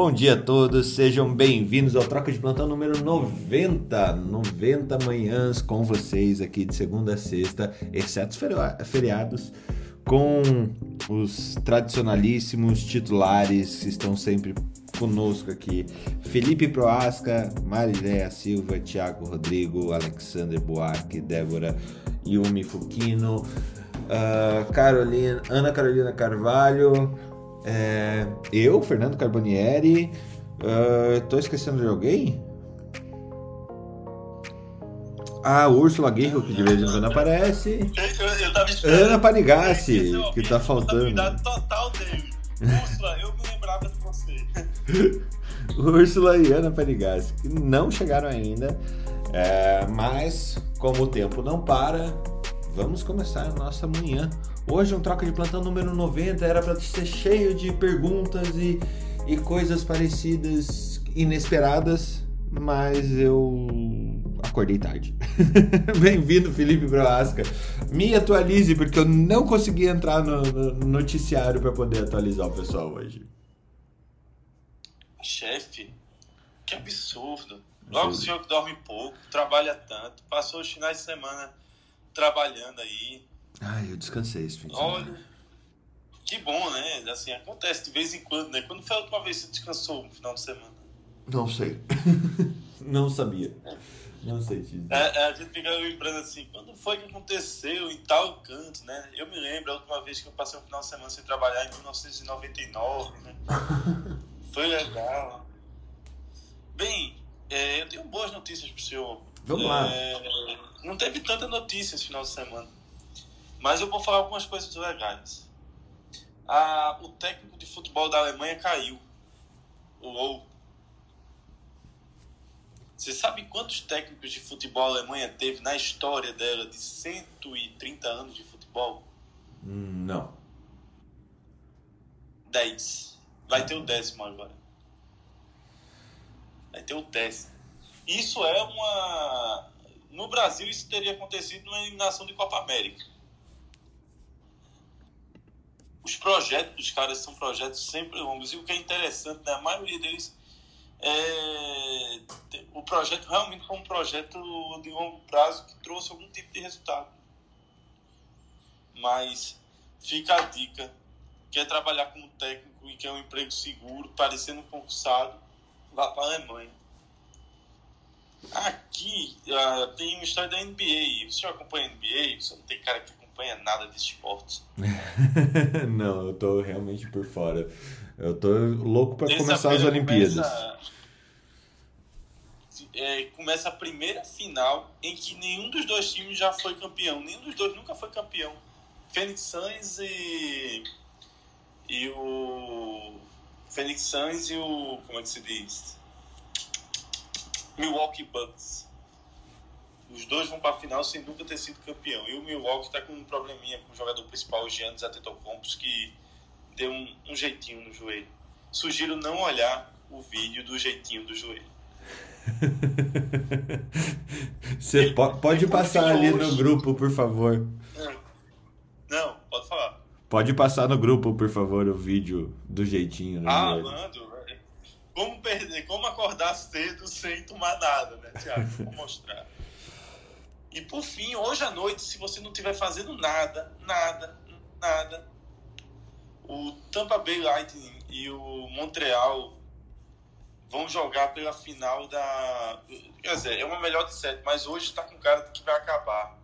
Bom dia a todos, sejam bem-vindos ao Troca de Plantão número 90. 90 manhãs com vocês aqui de segunda a sexta, exceto os feriados, com os tradicionalíssimos titulares que estão sempre conosco aqui. Felipe Proasca, Mariléia Silva, Thiago Rodrigo, Alexander Buarque, Débora Yumi Fukino, uh, Carolina, Ana Carolina Carvalho, é, eu, Fernando Carbonieri. Uh, tô esquecendo de alguém? Ah, Úrsula Guerra, que de vez em quando aparece. Eu, eu tava. Ana Panigassi, que tá faltando. total dele. Úrsula, eu me lembrava de você. Úrsula e Ana Panigassi, que não chegaram ainda. É, mas, como o tempo não para, vamos começar a nossa manhã Hoje um troca de plantão número 90 era para ser cheio de perguntas e, e coisas parecidas, inesperadas, mas eu acordei tarde. Bem-vindo, Felipe Broasca. Me atualize, porque eu não consegui entrar no, no noticiário para poder atualizar o pessoal hoje. Chefe, que absurdo. Logo o senhor que dorme pouco, trabalha tanto, passou os finais de semana trabalhando aí, Ai, eu descansei esse fim de semana. Olha, que bom, né? Assim, acontece de vez em quando, né? Quando foi a última vez que você descansou no final de semana? Não sei. Não sabia. Não sei te dizer. É, é, a gente fica lembrando assim, quando foi que aconteceu em tal canto, né? Eu me lembro a última vez que eu passei um final de semana sem trabalhar em 1999, né? foi legal. Bem, é, eu tenho boas notícias pro senhor. Vamos é, lá. Não teve tanta notícia esse final de semana. Mas eu vou falar algumas coisas legais. Ah, o técnico de futebol da Alemanha caiu. O Low. Você sabe quantos técnicos de futebol a Alemanha teve na história dela de 130 anos de futebol? Não. 10. Vai ter o décimo agora. Vai ter o décimo. Isso é uma. No Brasil, isso teria acontecido numa eliminação de Copa América os projetos dos caras são projetos sempre longos. E o que é interessante, né, a maioria deles, é, o projeto realmente foi um projeto de longo prazo que trouxe algum tipo de resultado. Mas fica a dica: quer trabalhar como técnico e quer um emprego seguro, parecendo concursado, vá para a Alemanha. Aqui uh, tem uma história da NBA. O senhor acompanha a NBA? Você não tem cara que acompanha nada de esportes. não, eu tô realmente por fora. Eu tô louco para começar as Olimpíadas. Começa, é, começa a primeira final em que nenhum dos dois times já foi campeão. Nenhum dos dois nunca foi campeão. Phoenix Suns e. E o. Phoenix Suns e o. Como é que se diz? Milwaukee Bucks. Os dois vão para a final sem nunca ter sido campeão. E o Milwaukee está com um probleminha com o jogador principal, o Giannis Antetokounmpo, que deu um, um jeitinho no joelho. Sugiro não olhar o vídeo do jeitinho do joelho. Você ele, pode ele passar ali hoje... no grupo, por favor. Não, pode falar. Pode passar no grupo, por favor, o vídeo do jeitinho. ah, mando. Como perder, como acordar cedo sem tomar nada, né, Tiago? Vou mostrar. E por fim, hoje à noite, se você não estiver fazendo nada, nada, nada, o Tampa Bay Lightning e o Montreal vão jogar pela final da. Quer dizer, é uma melhor de sete, mas hoje está com cara de que vai acabar.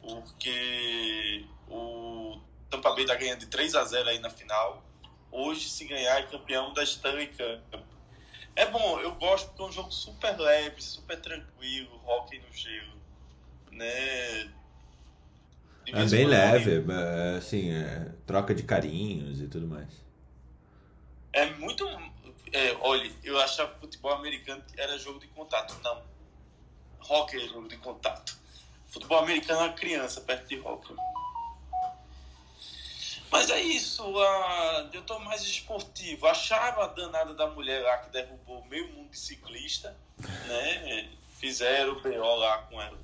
Porque o Tampa Bay está ganhando de 3 a 0 aí na final. Hoje, se ganhar, é campeão da Stanley Cup. É bom, eu gosto porque é um jogo super leve, super tranquilo, hockey no gelo né? É bem leve, é, assim, é, troca de carinhos e tudo mais. É muito. É, olha, eu achava que futebol americano era jogo de contato. Não. Hockey é jogo de contato. Futebol americano é uma criança perto de hockey. Mas é isso, a, eu tô mais esportivo. Achava a danada da mulher lá que derrubou meio mundo de ciclista, né? Fizeram o BO lá com ela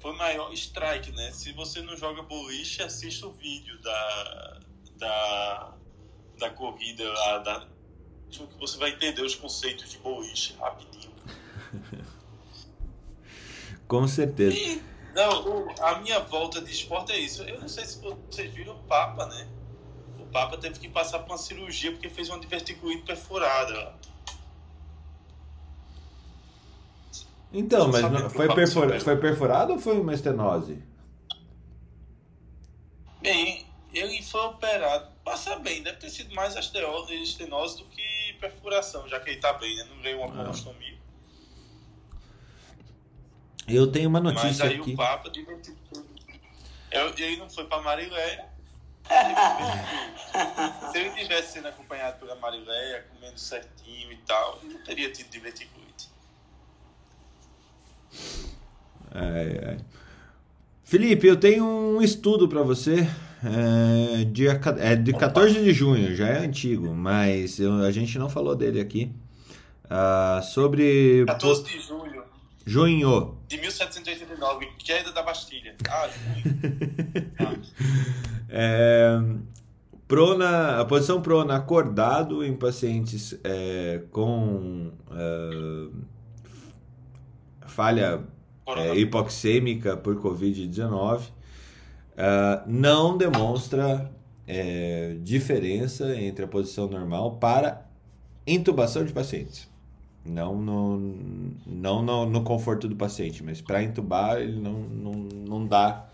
foi maior strike, né? Se você não joga boliche, assista o vídeo da, da, da corrida lá, da, que você vai entender os conceitos de boliche rapidinho. Com certeza. E, não, a minha volta de esporte é isso. Eu não sei se vocês viram o Papa, né? O Papa teve que passar por uma cirurgia porque fez uma diverticulite perfurada. Então, mas não, foi, perfura, foi perfurado ou foi uma estenose? Bem, ele foi operado. Passa bem, deve ter sido mais estenose do que perfuração, já que ele tá bem, né? Não veio uma colostomia. Eu tenho uma notícia Mas aí aqui. o Papa Ele não foi pra Mariléia. Se ele tivesse sendo acompanhado pela Mariléia, comendo certinho e tal, ele não teria tido diverticulite. Ai, ai. Felipe, eu tenho um estudo para você. É, dia, é de 14 de junho, já é antigo, mas eu, a gente não falou dele aqui. Uh, sobre. 14 de junho. Junho. De 1789, queda da Bastilha. Ah, junho. é, prona, a posição prona acordado em pacientes é, com é, falha é, hipoxêmica por Covid-19 uh, não demonstra é, diferença entre a posição normal para intubação de pacientes. Não no, não no, no conforto do paciente, mas para intubar ele não, não, não dá,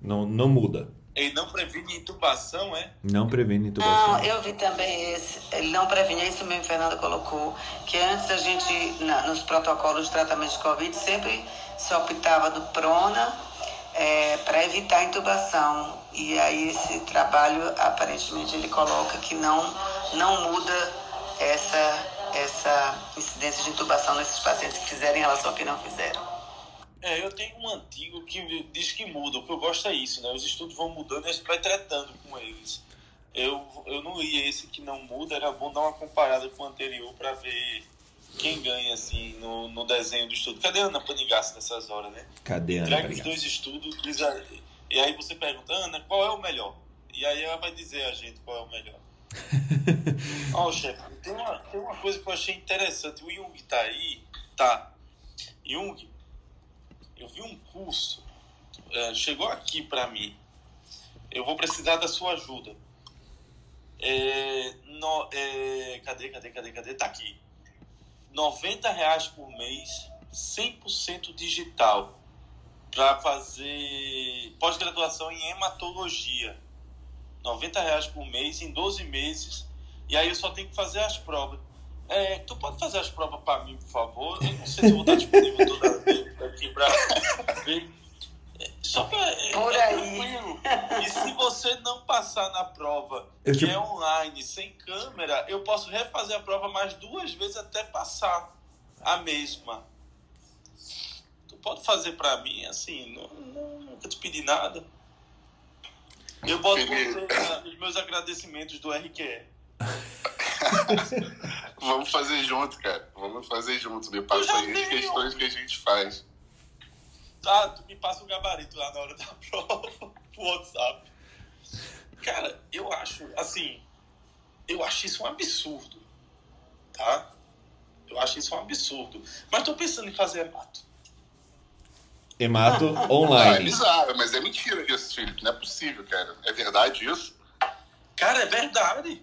não, não muda. Ele não previne intubação, é? Não previne intubação. Não, eu vi também esse. Ele não previne, é isso mesmo, Fernanda colocou. Que antes a gente, na, nos protocolos de tratamento de Covid, sempre se optava do prona é, para evitar a intubação. E aí esse trabalho, aparentemente, ele coloca que não, não muda essa, essa incidência de intubação nesses pacientes que fizerem relação ao que não fizeram. É, eu tenho um antigo que diz que muda. O que eu gosto é isso, né? Os estudos vão mudando e a gente vai tratando com eles. Eu, eu não li esse que não muda, era bom dar uma comparada com o anterior para ver quem ganha, assim, no, no desenho do estudo. Cadê a Ana Panigassi nessas horas, né? Cadê a Ana Entrega os dois estudos, e aí você pergunta, Ana, qual é o melhor? E aí ela vai dizer a gente qual é o melhor. Ó, oh, chefe, tem uma, tem uma coisa que eu achei interessante. O Jung tá aí, tá. Jung, eu vi um curso, é, chegou aqui para mim. Eu vou precisar da sua ajuda. É, no, é, cadê, cadê, cadê, cadê? Tá aqui. 90 reais por mês, 100% digital, para fazer pós-graduação em hematologia. 90 reais por mês, em 12 meses, e aí eu só tenho que fazer as provas. É, tu pode fazer as provas para mim, por favor? Eu não sei se eu vou estar disponível toda vez aqui para ver. É, só pra, é, Por é aí. E se você não passar na prova, eu que te... é online, sem câmera, eu posso refazer a prova mais duas vezes até passar a mesma. Tu pode fazer para mim, assim, não, não, nunca te pedi nada. Eu boto os meus agradecimentos do RQE. Vamos fazer junto, cara. Vamos fazer junto. Me passa aí as questões que a gente faz. Tá, tu me passa o gabarito lá na hora da prova, pro WhatsApp. Cara, eu acho, assim, eu acho isso um absurdo, tá? Eu acho isso um absurdo. Mas tô pensando em fazer hemato. Hemato online. Ah, é bizarro, mas é mentira isso, Felipe. Não é possível, cara. É verdade isso? Cara, é verdade.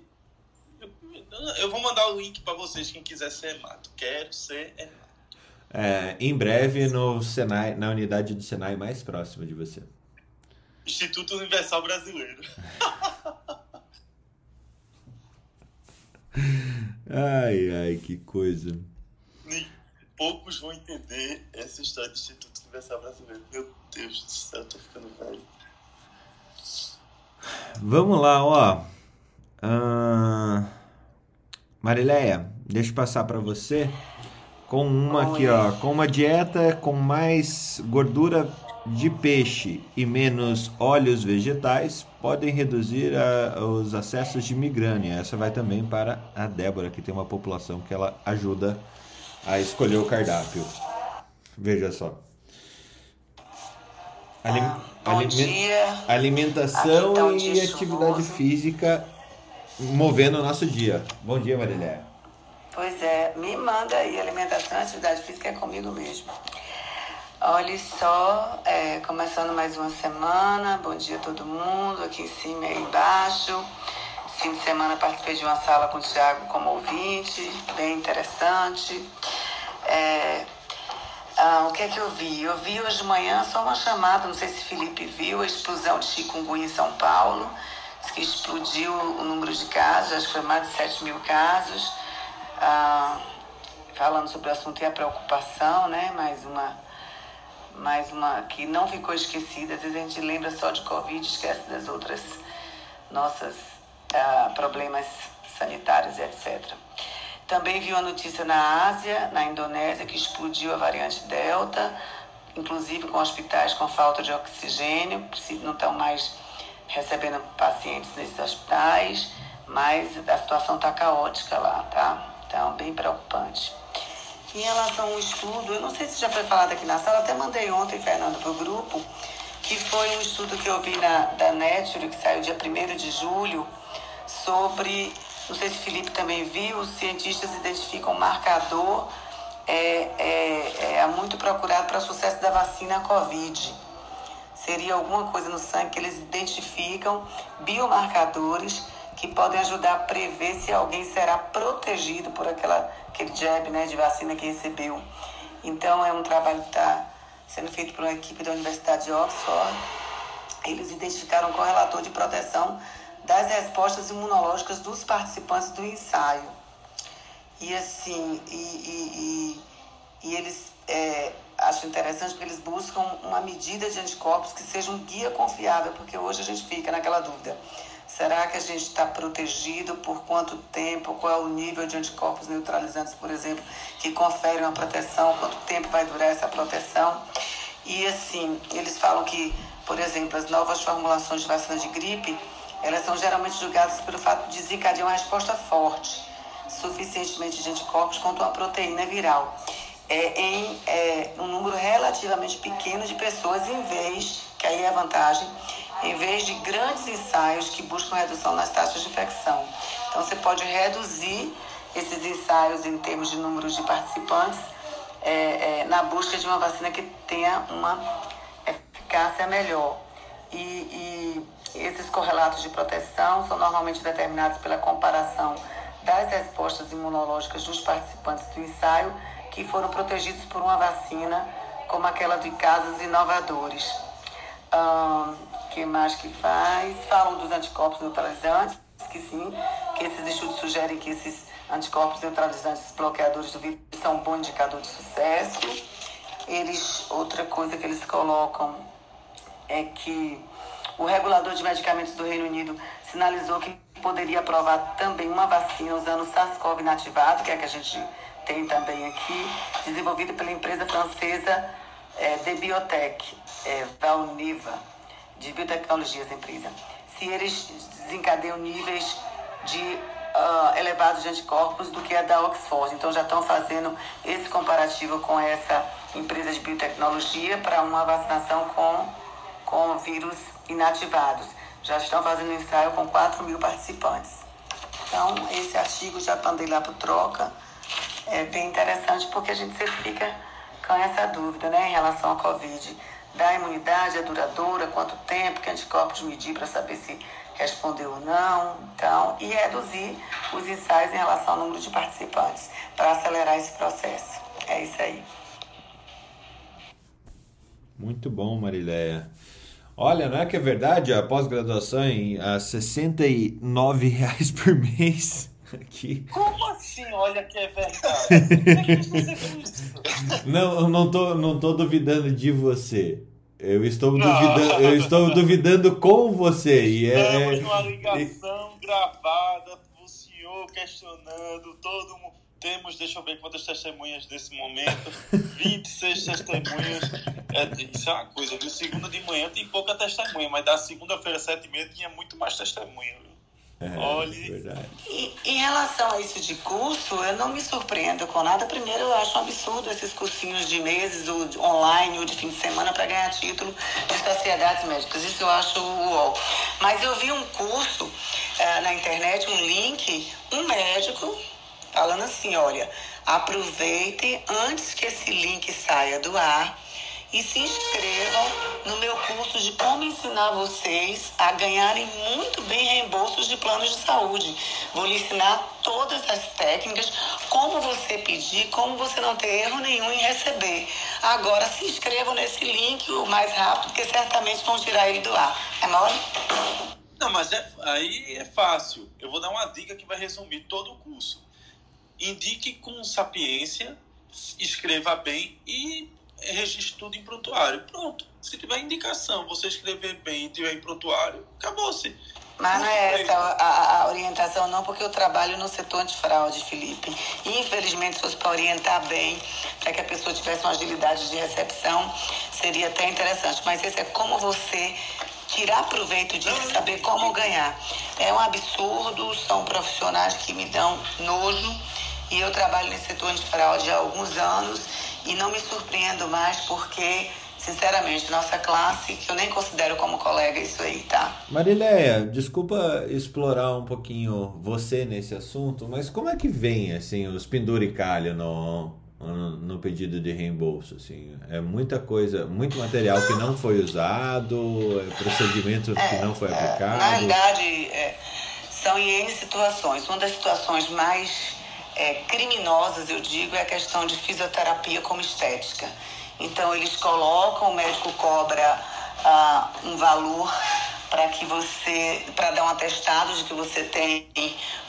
Eu vou mandar o link para vocês, quem quiser ser hemato. Quero ser hemato. É, em breve no Senai, na unidade do Senai mais próxima de você. Instituto Universal Brasileiro. ai, ai, que coisa. Poucos vão entender essa história do Instituto Universal Brasileiro. Meu Deus do céu, eu tô ficando velho. Vamos lá, ó. Uh... Marileia, deixa eu passar para você com uma aqui, ó, com uma dieta com mais gordura de peixe e menos óleos vegetais podem reduzir a, os acessos de migrânia. Essa vai também para a Débora, que tem uma população que ela ajuda a escolher o cardápio. Veja só. Alim, ah, aliment, alimentação então, e atividade física movendo o nosso dia. Bom dia, Mariléia. Pois é, me manda aí alimentação e atividade física é comigo mesmo. Olha só, é, começando mais uma semana, bom dia a todo mundo, aqui em cima e aí embaixo. Fim de semana participei de uma sala com o Thiago como ouvinte, bem interessante. É, ah, o que é que eu vi? Eu vi hoje de manhã só uma chamada, não sei se Felipe viu, a explosão de chikungunya em São Paulo, que explodiu o número de casos, acho que foi mais de 7 mil casos. Ah, falando sobre o assunto e a preocupação, né? Mais uma, mais uma que não ficou esquecida. Às vezes a gente lembra só de Covid, esquece das outras nossas ah, problemas sanitários, etc. Também vi uma notícia na Ásia, na Indonésia, que explodiu a variante Delta, inclusive com hospitais com falta de oxigênio, não estão mais recebendo pacientes nesses hospitais, mas a situação está caótica lá, tá? Então, bem preocupante. Em relação ao estudo, eu não sei se já foi falado aqui na sala, até mandei ontem, Fernando, para o grupo, que foi um estudo que eu vi na, da Nature, que saiu dia 1 de julho, sobre, não sei se Felipe também viu, os cientistas identificam um marcador é, é, é muito procurado para o sucesso da vacina Covid. Seria alguma coisa no sangue que eles identificam, biomarcadores, que podem ajudar a prever se alguém será protegido por aquela, aquele jab né, de vacina que recebeu. Então, é um trabalho que está sendo feito por uma equipe da Universidade de Oxford. Eles identificaram um correlator de proteção das respostas imunológicas dos participantes do ensaio. E assim, e, e, e, e eles é, acho interessante porque eles buscam uma medida de anticorpos que seja um guia confiável, porque hoje a gente fica naquela dúvida. Será que a gente está protegido? Por quanto tempo? Qual é o nível de anticorpos neutralizantes, por exemplo, que conferem uma proteção? Quanto tempo vai durar essa proteção? E assim, eles falam que, por exemplo, as novas formulações de vacina de gripe, elas são geralmente julgadas pelo fato de desencadear uma resposta forte, suficientemente de anticorpos contra uma proteína viral. É, em é, um número relativamente pequeno de pessoas, em vez, que aí é a vantagem, em vez de grandes ensaios que buscam redução nas taxas de infecção. Então, você pode reduzir esses ensaios em termos de números de participantes é, é, na busca de uma vacina que tenha uma eficácia melhor. E, e esses correlatos de proteção são normalmente determinados pela comparação das respostas imunológicas dos participantes do ensaio que foram protegidos por uma vacina como aquela de casos inovadores que mais que faz? Falam dos anticorpos neutralizantes, que sim, que esses estudos sugerem que esses anticorpos neutralizantes, bloqueadores do vírus, são um bom indicador de sucesso. Eles, outra coisa que eles colocam é que o regulador de medicamentos do Reino Unido sinalizou que poderia aprovar também uma vacina usando SARS-CoV inativado, que é a que a gente tem também aqui, desenvolvida pela empresa francesa é, de Biotech, é, Valniva, de biotecnologias empresa. Se eles desencadeiam níveis de uh, elevados de anticorpos do que a da Oxford. Então já estão fazendo esse comparativo com essa empresa de biotecnologia para uma vacinação com, com vírus inativados. Já estão fazendo ensaio com 4 mil participantes. Então, esse artigo já mandei lá para troca. É bem interessante porque a gente sempre fica com essa dúvida né, em relação ao Covid. Da imunidade é duradoura, quanto tempo, que anticorpos medir para saber se respondeu ou não. Então, e reduzir os ensaios em relação ao número de participantes para acelerar esse processo. É isso aí. Muito bom, Marileia. Olha, não é que é verdade? A pós-graduação em a 69 reais por mês aqui. Como assim? Olha que é verdade. não, eu não tô, não tô duvidando de você. Eu estou duvidando, eu estou duvidando com você. E é, Estamos numa ligação gravada, o senhor questionando, todo mundo. Temos, deixa eu ver quantas testemunhas desse momento. 26 testemunhas. É, isso é uma coisa, viu? Segunda de manhã tem pouca testemunha, mas da segunda-feira, sete e meia, tinha muito mais testemunha, viu? É, Olhe. verdade. E, em relação a isso de curso, eu não me surpreendo com nada. Primeiro, eu acho um absurdo esses cursinhos de meses, ou de online, ou de fim de semana, para ganhar título de sociedades médicas. Isso eu acho uol. Mas eu vi um curso eh, na internet, um link, um médico falando assim: olha, aproveitem antes que esse link saia do ar e se inscrevam no meu curso de como ensinar vocês a ganharem muito bem reembolsos de planos de saúde. Vou lhe ensinar todas as técnicas, como você pedir, como você não ter erro nenhum em receber. Agora se inscrevam nesse link o mais rápido, porque certamente vão tirar ele do ar. É mole? Não, mas é, aí é fácil. Eu vou dar uma dica que vai resumir todo o curso. Indique com sapiência, escreva bem e registre tudo em prontuário. Pronto. Se tiver indicação, você escrever bem e tiver em prontuário, acabou-se. Mas não é essa a, a orientação, não, porque eu trabalho no setor antifraude, Felipe. E, infelizmente, se fosse para orientar bem, para que a pessoa tivesse uma agilidade de recepção, seria até interessante. Mas esse é como você tirar proveito disso e saber como ganhar. É um absurdo, são profissionais que me dão nojo. E eu trabalho nesse setor antifraude há alguns anos e não me surpreendo mais porque, sinceramente, nossa classe, que eu nem considero como colega isso aí, tá? Marileia, desculpa explorar um pouquinho você nesse assunto, mas como é que vem assim os penduricalhos no, no, pedido de reembolso? Assim? É muita coisa, muito material que não foi usado, é procedimento que não foi aplicado. Na realidade, é, são em N situações. Uma das situações mais é, criminosas, eu digo, é a questão de fisioterapia como estética. Então, eles colocam, o médico cobra ah, um valor para que você, para dar um atestado de que você tem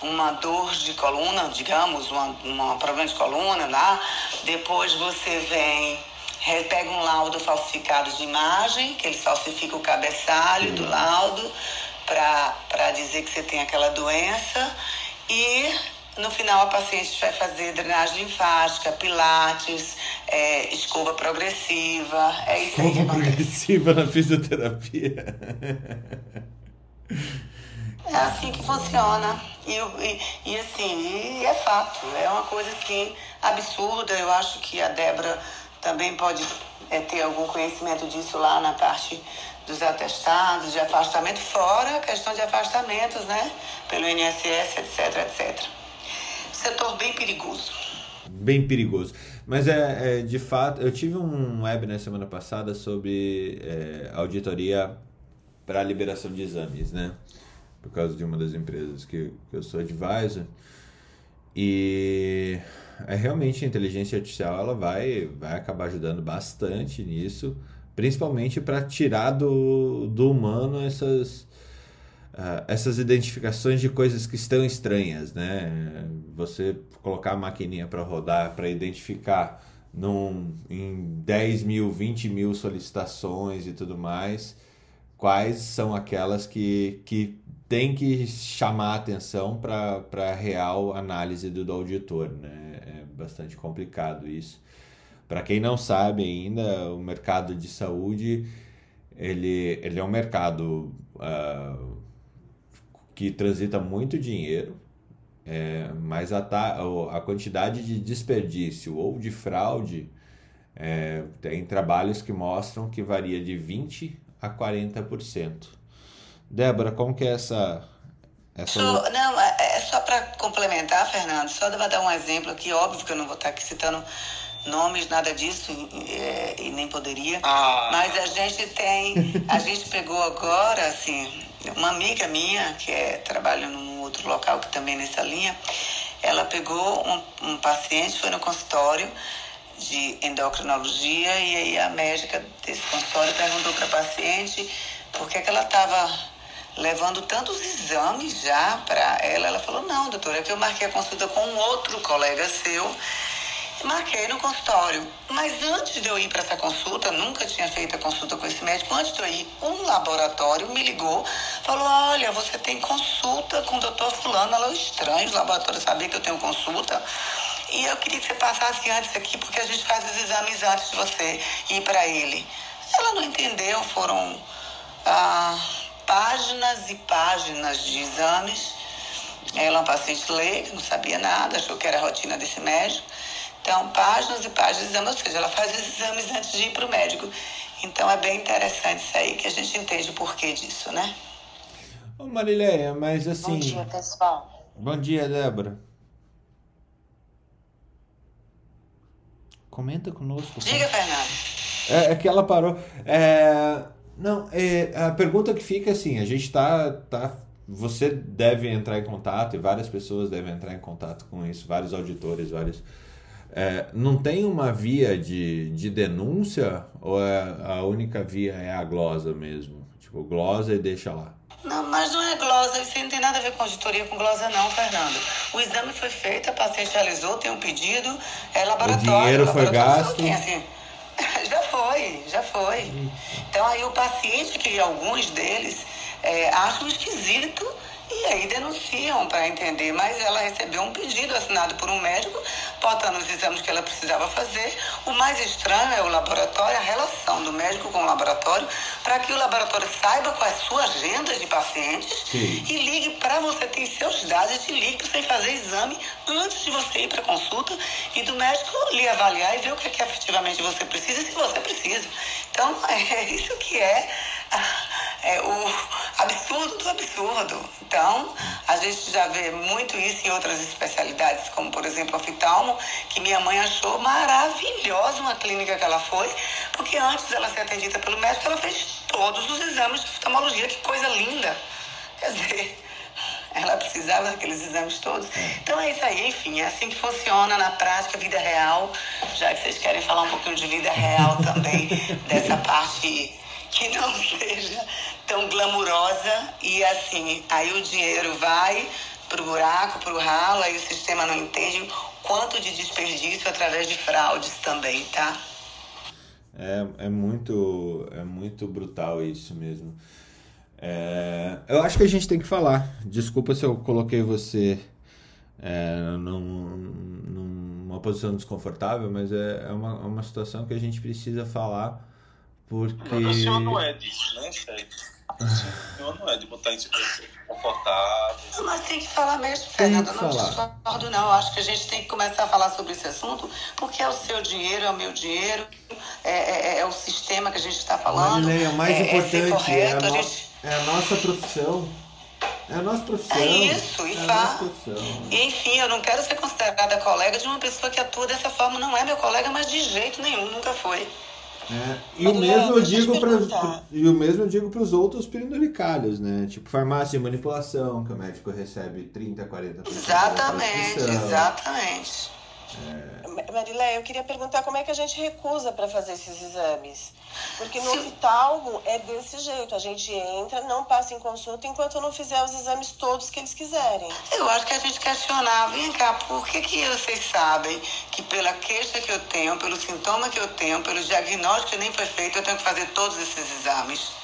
uma dor de coluna, digamos, um problema de coluna lá. Depois você vem, pega um laudo falsificado de imagem, que ele falsifica o cabeçalho do laudo para dizer que você tem aquela doença. E no final, a paciente vai fazer drenagem linfática, pilates, é, escova progressiva. É isso escova aí progressiva na fisioterapia. É assim que funciona. E, e, e, assim, e é fato. É uma coisa assim absurda. Eu acho que a Débora também pode é, ter algum conhecimento disso lá na parte dos atestados de afastamento, fora a questão de afastamentos, né? Pelo INSS, etc, etc setor bem perigoso. Bem perigoso. Mas é, é, de fato, eu tive um web na semana passada sobre é, auditoria para liberação de exames, né? Por causa de uma das empresas que, que eu sou advisor. E é realmente a inteligência artificial ela vai, vai acabar ajudando bastante nisso, principalmente para tirar do, do humano essas uh, essas identificações de coisas que estão estranhas, né? Você colocar a maquininha para rodar, para identificar num, em 10 mil, 20 mil solicitações e tudo mais, quais são aquelas que, que tem que chamar atenção para a real análise do, do auditor, né? É bastante complicado isso. Para quem não sabe ainda, o mercado de saúde ele, ele é um mercado uh, que transita muito dinheiro, é, mas a, a quantidade de desperdício ou de fraude é, tem trabalhos que mostram que varia de 20% a 40%. Débora, como que é essa... essa... Só, não, é, é só para complementar, Fernando, só para dar um exemplo aqui, óbvio que eu não vou estar aqui citando nomes, nada disso, e, e nem poderia, ah. mas a gente tem, a gente pegou agora, assim, uma amiga minha, que é, trabalha num outro local que também nessa linha, ela pegou um, um paciente, foi no consultório de endocrinologia e aí a médica desse consultório perguntou para a paciente por que, que ela estava levando tantos exames já para ela. Ela falou, não, doutora, é que eu marquei a consulta com um outro colega seu Marquei no consultório. Mas antes de eu ir para essa consulta, nunca tinha feito a consulta com esse médico, antes de eu ir, um laboratório me ligou, falou: Olha, você tem consulta com o doutor Fulano. Ela é estranho, os laboratórios saber que eu tenho consulta. E eu queria que você passasse antes aqui, porque a gente faz os exames antes de você ir para ele. Ela não entendeu, foram ah, páginas e páginas de exames Ela é uma paciente leiga, não sabia nada, achou que era a rotina desse médico. Então, páginas e páginas de exames, ou seja, ela faz os exames antes de ir para o médico. Então, é bem interessante isso aí, que a gente entende o porquê disso, né? Ô Marileia, mas assim... Bom dia, pessoal. Bom dia, Débora. Comenta conosco. Diga, Fernando. É, é que ela parou. É, não, é, a pergunta que fica é assim, a gente tá, tá. Você deve entrar em contato, e várias pessoas devem entrar em contato com isso, vários auditores, vários. É, não tem uma via de, de denúncia ou é, a única via é a glosa mesmo? Tipo, glosa e deixa lá. Não, mas não é glosa, isso não tem nada a ver com auditoria com glosa não, Fernando. O exame foi feito, a paciente realizou, tem um pedido, é laboratório. O dinheiro foi laboratório gasto? Tem, assim, já foi, já foi. Então aí o paciente, que alguns deles é, acham esquisito e aí denunciam para entender, mas ela recebeu um pedido assinado por um médico, botando os exames que ela precisava fazer. O mais estranho é o laboratório, a relação do médico com o laboratório, para que o laboratório saiba qual é a sua agenda de pacientes Sim. e ligue para você ter seus dados e te ligue para você fazer exame antes de você ir para consulta e do médico lhe avaliar e ver o que, é que efetivamente você precisa e se você precisa. Então, é isso que é, é o absurdo do absurdo. Então, a gente já vê muito isso em outras especialidades, como por exemplo a oftalmo, que minha mãe achou maravilhosa uma clínica que ela foi, porque antes dela ser atendida pelo médico, ela fez todos os exames de oftalmologia, que coisa linda. Quer dizer, ela precisava daqueles exames todos. Então é isso aí, enfim, é assim que funciona na prática, vida real. Já que vocês querem falar um pouquinho de vida real também, dessa parte que não seja tão glamurosa e assim, aí o dinheiro vai pro buraco, pro ralo, aí o sistema não entende quanto de desperdício através de fraudes também, tá? É, é muito é muito brutal isso mesmo. É, eu acho que a gente tem que falar. Desculpa se eu coloquei você é, num, numa posição desconfortável, mas é, é uma, é uma situação que a gente precisa falar porque. O senhor não é disso, né, Sérgio? O senhor não é de botar em situação confortável. Mas tem que falar mesmo, Fernanda. Eu não discordo, não. Eu acho que a gente tem que começar a falar sobre esse assunto, porque é o seu dinheiro, é o meu dinheiro, é, é- é o sistema que a gente está falando. Marileia, o mais é, é importante é, correto, a a no- gente- é a nossa profissão. É a nossa profissão. É isso, e é a fa- nossa profissão. E, enfim, eu não quero ser considerada colega de uma pessoa que atua dessa forma. Não é meu colega, mas de jeito nenhum, nunca foi. É, e o mesmo eu digo para perguntar. e o mesmo eu digo para os outros penduricalhos, né? Tipo farmácia de manipulação, que o médico recebe 30, 40% da Exatamente, exatamente. Ma- Marileia, eu queria perguntar como é que a gente recusa para fazer esses exames. Porque no oftalmo é desse jeito. A gente entra, não passa em consulta enquanto não fizer os exames todos que eles quiserem. Eu acho que a gente questionava, vem cá, por que, que vocês sabem que pela queixa que eu tenho, pelo sintoma que eu tenho, pelo diagnóstico que nem foi feito, eu tenho que fazer todos esses exames?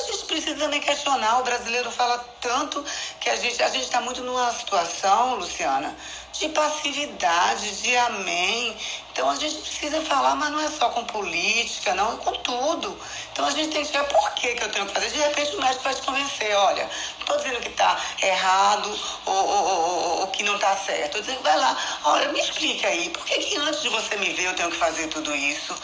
A gente precisa também questionar. O brasileiro fala tanto que a gente a gente está muito numa situação, Luciana, de passividade, de amém. Então a gente precisa falar, mas não é só com política, não, é com tudo. Então a gente tem que ver por que, que eu tenho que fazer. De repente o médico vai te convencer, olha, não estou dizendo que está errado ou, ou, ou- ou que não está certo. Estou dizendo vai lá, olha, me explica aí, por que, que antes de você me ver eu tenho que fazer tudo isso?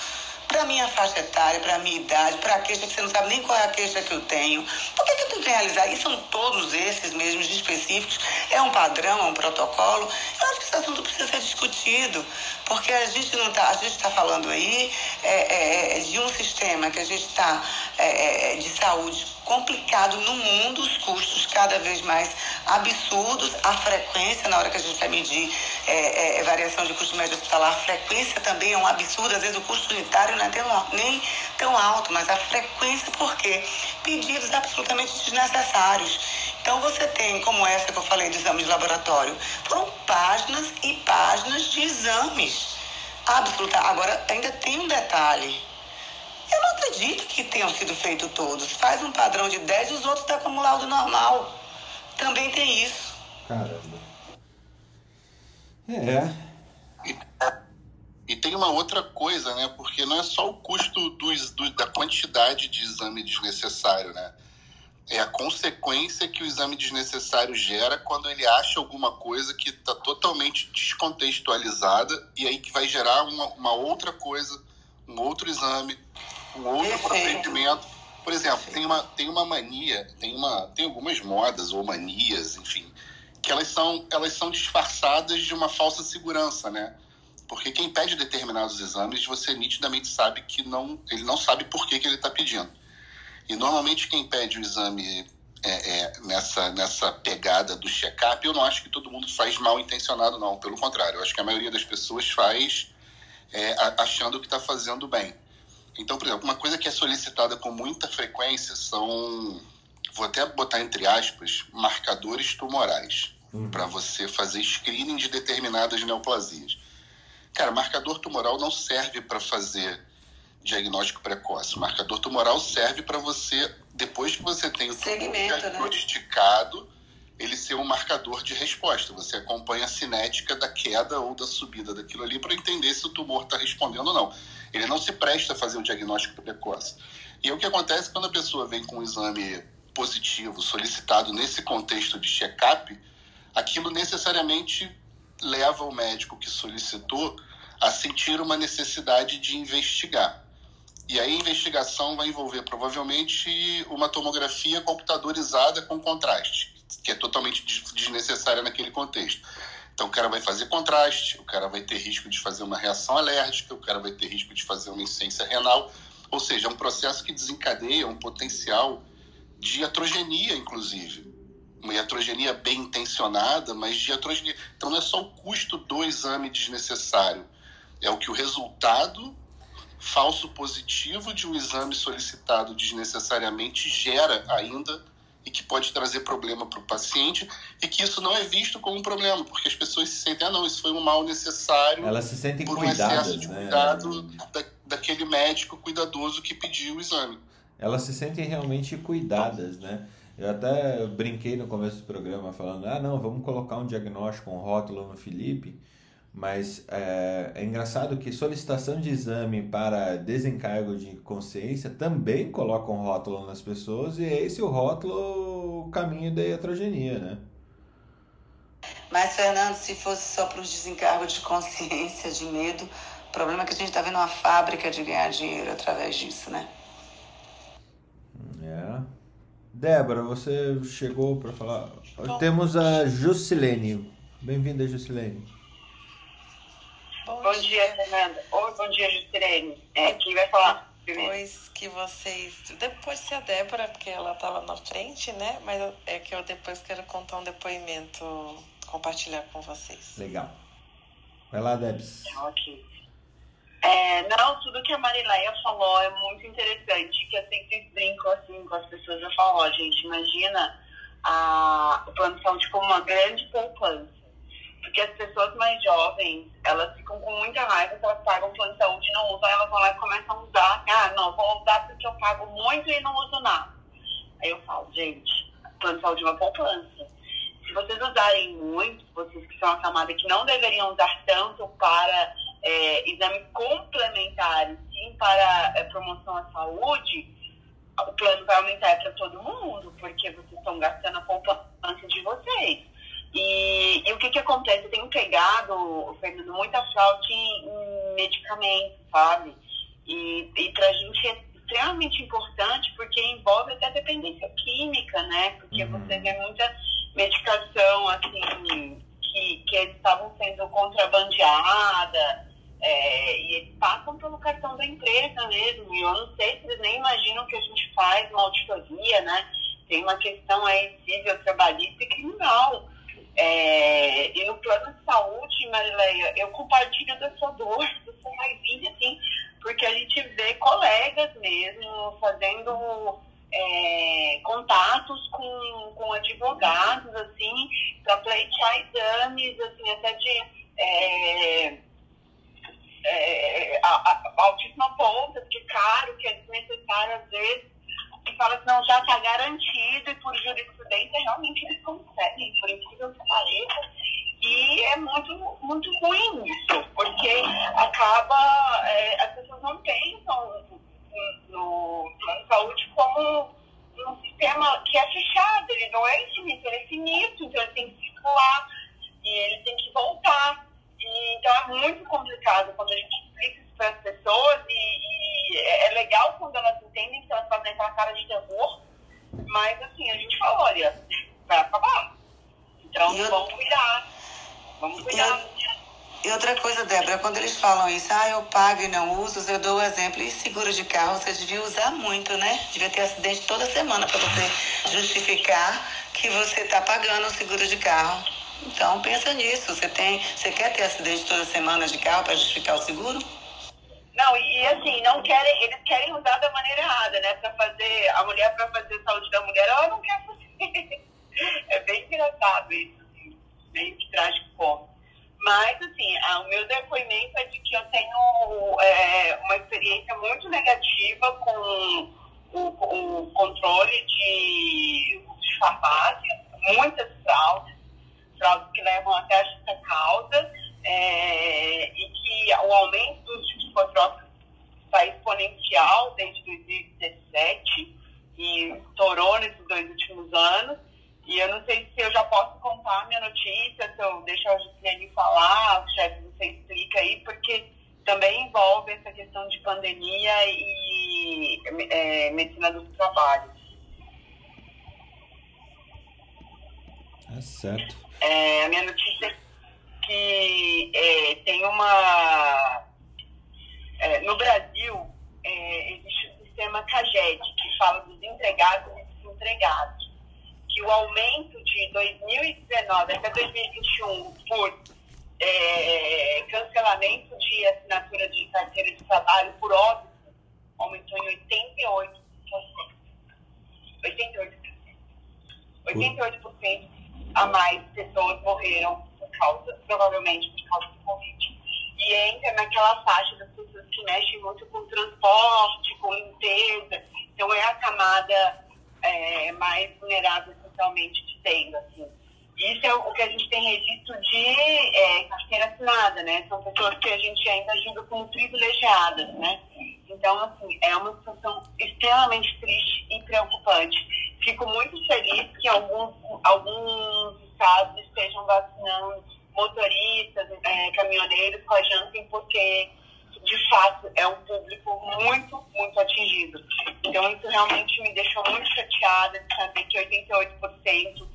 Para minha faixa etária, para minha idade, para a queixa que você não sabe nem qual é a queixa que eu tenho. Por que, que eu tenho que realizar? E são todos esses mesmos específicos. É um padrão, é um protocolo. Eu acho que esse assunto precisa ser discutido, porque a gente não tá, a gente está falando aí é, é, é, de um sistema que a gente está é, é, de saúde complicado no mundo, os custos cada vez mais absurdos, a frequência, na hora que a gente vai medir é, é, variação de custo médio hospitalar, a frequência também é um absurdo, às vezes o custo unitário não é nem tão alto, mas a frequência, por quê? Pedidos absolutamente desnecessários. Então você tem, como essa que eu falei do exame de laboratório, foram páginas e páginas de exames. Absoluta. Agora, ainda tem um detalhe. Eu não acredito que tenham sido feitos todos. Faz um padrão de 10 e os outros estão como laudo normal. Também tem isso. Caramba. É. E tem uma outra coisa, né? Porque não é só o custo dos, do- da quantidade de exame desnecessário, né? é a consequência que o exame desnecessário gera quando ele acha alguma coisa que está totalmente descontextualizada e aí que vai gerar uma, uma outra coisa, um outro exame, um outro procedimento. Por exemplo, tem uma, tem uma mania, tem, uma, tem algumas modas ou manias, enfim, que elas são, elas são disfarçadas de uma falsa segurança, né? Porque quem pede determinados exames, você nitidamente sabe que não, ele não sabe por que, que ele está pedindo. E normalmente quem pede o exame é, é, nessa, nessa pegada do check-up, eu não acho que todo mundo faz mal intencionado, não. Pelo contrário, eu acho que a maioria das pessoas faz é, achando que está fazendo bem. Então, por exemplo, uma coisa que é solicitada com muita frequência são, vou até botar entre aspas, marcadores tumorais, para você fazer screening de determinadas neoplasias. Cara, marcador tumoral não serve para fazer diagnóstico precoce. O marcador tumoral serve para você, depois que você tem o tumor Segmento, né? diagnosticado, ele ser um marcador de resposta. Você acompanha a cinética da queda ou da subida daquilo ali para entender se o tumor está respondendo ou não. Ele não se presta a fazer um diagnóstico precoce. E aí o que acontece quando a pessoa vem com um exame positivo solicitado nesse contexto de check-up, aquilo necessariamente leva o médico que solicitou a sentir uma necessidade de investigar. E aí a investigação vai envolver provavelmente uma tomografia computadorizada com contraste, que é totalmente des- desnecessária naquele contexto. Então o cara vai fazer contraste, o cara vai ter risco de fazer uma reação alérgica, o cara vai ter risco de fazer uma insuficiência renal, ou seja, é um processo que desencadeia um potencial de iatrogenia, inclusive. Uma iatrogenia bem intencionada, mas de iatrogenia. Então não é só o custo do exame desnecessário, é o que o resultado falso positivo de um exame solicitado desnecessariamente gera ainda e que pode trazer problema para o paciente e que isso não é visto como um problema, porque as pessoas se sentem, ah não, isso foi um mal necessário Elas se sentem por um cuidadas, excesso de né? cuidado da, daquele médico cuidadoso que pediu o exame. Elas se sentem realmente cuidadas, né? Eu até brinquei no começo do programa falando, ah não, vamos colocar um diagnóstico, um rótulo no Felipe, mas é, é engraçado que solicitação de exame para desencargo de consciência também coloca um rótulo nas pessoas e é esse o rótulo o caminho da iatrogenia, né? Mas, Fernando, se fosse só para os desencargos de consciência, de medo, o problema é que a gente está vendo uma fábrica de ganhar dinheiro através disso, né? É. Débora, você chegou para falar. Bom. Temos a Jusilene. Bem-vinda, Jusilene. Bom dia, Fernanda. Oi, bom dia, Justirene. É, quem vai falar primeiro? Depois que vocês. Depois se a Débora, porque ela estava na frente, né? Mas é que eu depois quero contar um depoimento, compartilhar com vocês. Legal. Vai lá, Debs. Ok. É, não, tudo que a Marileia falou é muito interessante, que eu sempre brinco assim com as pessoas, eu falo, ó, gente, imagina a, o plano de saúde como uma grande poupança. Porque as pessoas mais jovens, elas ficam com muita raiva que elas pagam plano de saúde e não usam, elas vão lá e começam a usar. Ah, não, vou usar porque eu pago muito e não uso nada. Aí eu falo, gente, plano de saúde é uma poupança. Se vocês usarem muito, vocês que são a camada que não deveriam usar tanto para é, exames complementares, sim para é, promoção à saúde, o plano vai aumentar para todo mundo, porque vocês estão gastando a poupança de vocês. E, e o que que acontece? Eu tenho pegado, Fernando, muita fraude em, em medicamentos, sabe? E, e pra gente é extremamente importante porque envolve até dependência química, né? Porque Uhum. você vê muita medicação, assim, que, que eles estavam sendo contrabandeada, é, e eles passam pelo cartão da empresa mesmo. E eu não sei se eles nem imaginam que a gente faz uma auditoria, né? Tem uma questão aí civil, trabalhista e criminal. É, e no plano de saúde, Marileia, eu compartilho da sua dor, da sua raivinha, assim, porque a gente vê colegas mesmo fazendo é, contatos com, com advogados, assim, para pleitear exames, assim, até de é, é, a, a, altíssima ponta, que é caro, que é desnecessário às vezes, e fala assim, não, já está garantido, e por jurisprudência realmente eles conseguem, por incrível que pareça, e é muito, muito ruim isso, porque acaba, é, as pessoas não pensam no plano de saúde como um sistema que é fechado, ele não é infinito, ele é finito, então ele tem que circular e ele tem que voltar. E, então é muito complicado quando a gente explica para as pessoas e, e, é legal quando elas entendem que elas fazem aquela cara de terror, mas assim, a gente fala, olha, vai acabar. Então eu... vamos cuidar. Vamos cuidar. E outra coisa, Débora, quando eles falam isso, ah, eu pago e não uso, eu dou o exemplo. E seguro de carro, você devia usar muito, né? Devia ter acidente toda semana para você justificar que você está pagando o seguro de carro. Então pensa nisso. Você tem, você quer ter acidente toda semana de carro para justificar o seguro? Não, e, assim, não querem, eles querem usar da maneira errada, né? Para fazer a mulher para fazer a saúde da mulher, ela não quer fazer. é bem engraçado isso, assim, bem trágico como. Mas, assim, a, o meu depoimento é de que eu tenho é, uma experiência muito negativa com o, o controle de, de farmácia, muitas fraudes, fraudes que levam até a justa causa, é, e que o aumento dos psicotrópicos está exponencial desde 2017 e estourou nesses dois últimos anos. E eu não sei se eu já posso contar a minha notícia, se eu deixo a Juliane falar, chefe, você explica aí, porque também envolve essa questão de pandemia e é, medicina do trabalho. É certo. É, a minha notícia é que é, tem uma. É, no Brasil, é, existe o sistema CAGED, que fala dos empregados e desempregados que o aumento de 2019 até 2021 por é, cancelamento de assinatura de carteira de trabalho por óbito aumentou em 88%. 88%. 88% a mais pessoas morreram causa, provavelmente por causa do Covid. E entra naquela faixa das pessoas que mexem muito com transporte, com limpeza. Então é a camada é, mais vulnerável socialmente dizendo, assim. Isso é o que a gente tem registro de é, carteira assinada, né? São pessoas que a gente ainda julga como privilegiadas, né? Então, assim, é uma situação extremamente triste e preocupante. Fico muito feliz que alguns, alguns estados estejam vacinando motoristas, é, caminhoneiros com porque de fato, é um público muito, muito atingido. Então, isso realmente me deixou muito chateada de saber que 88%,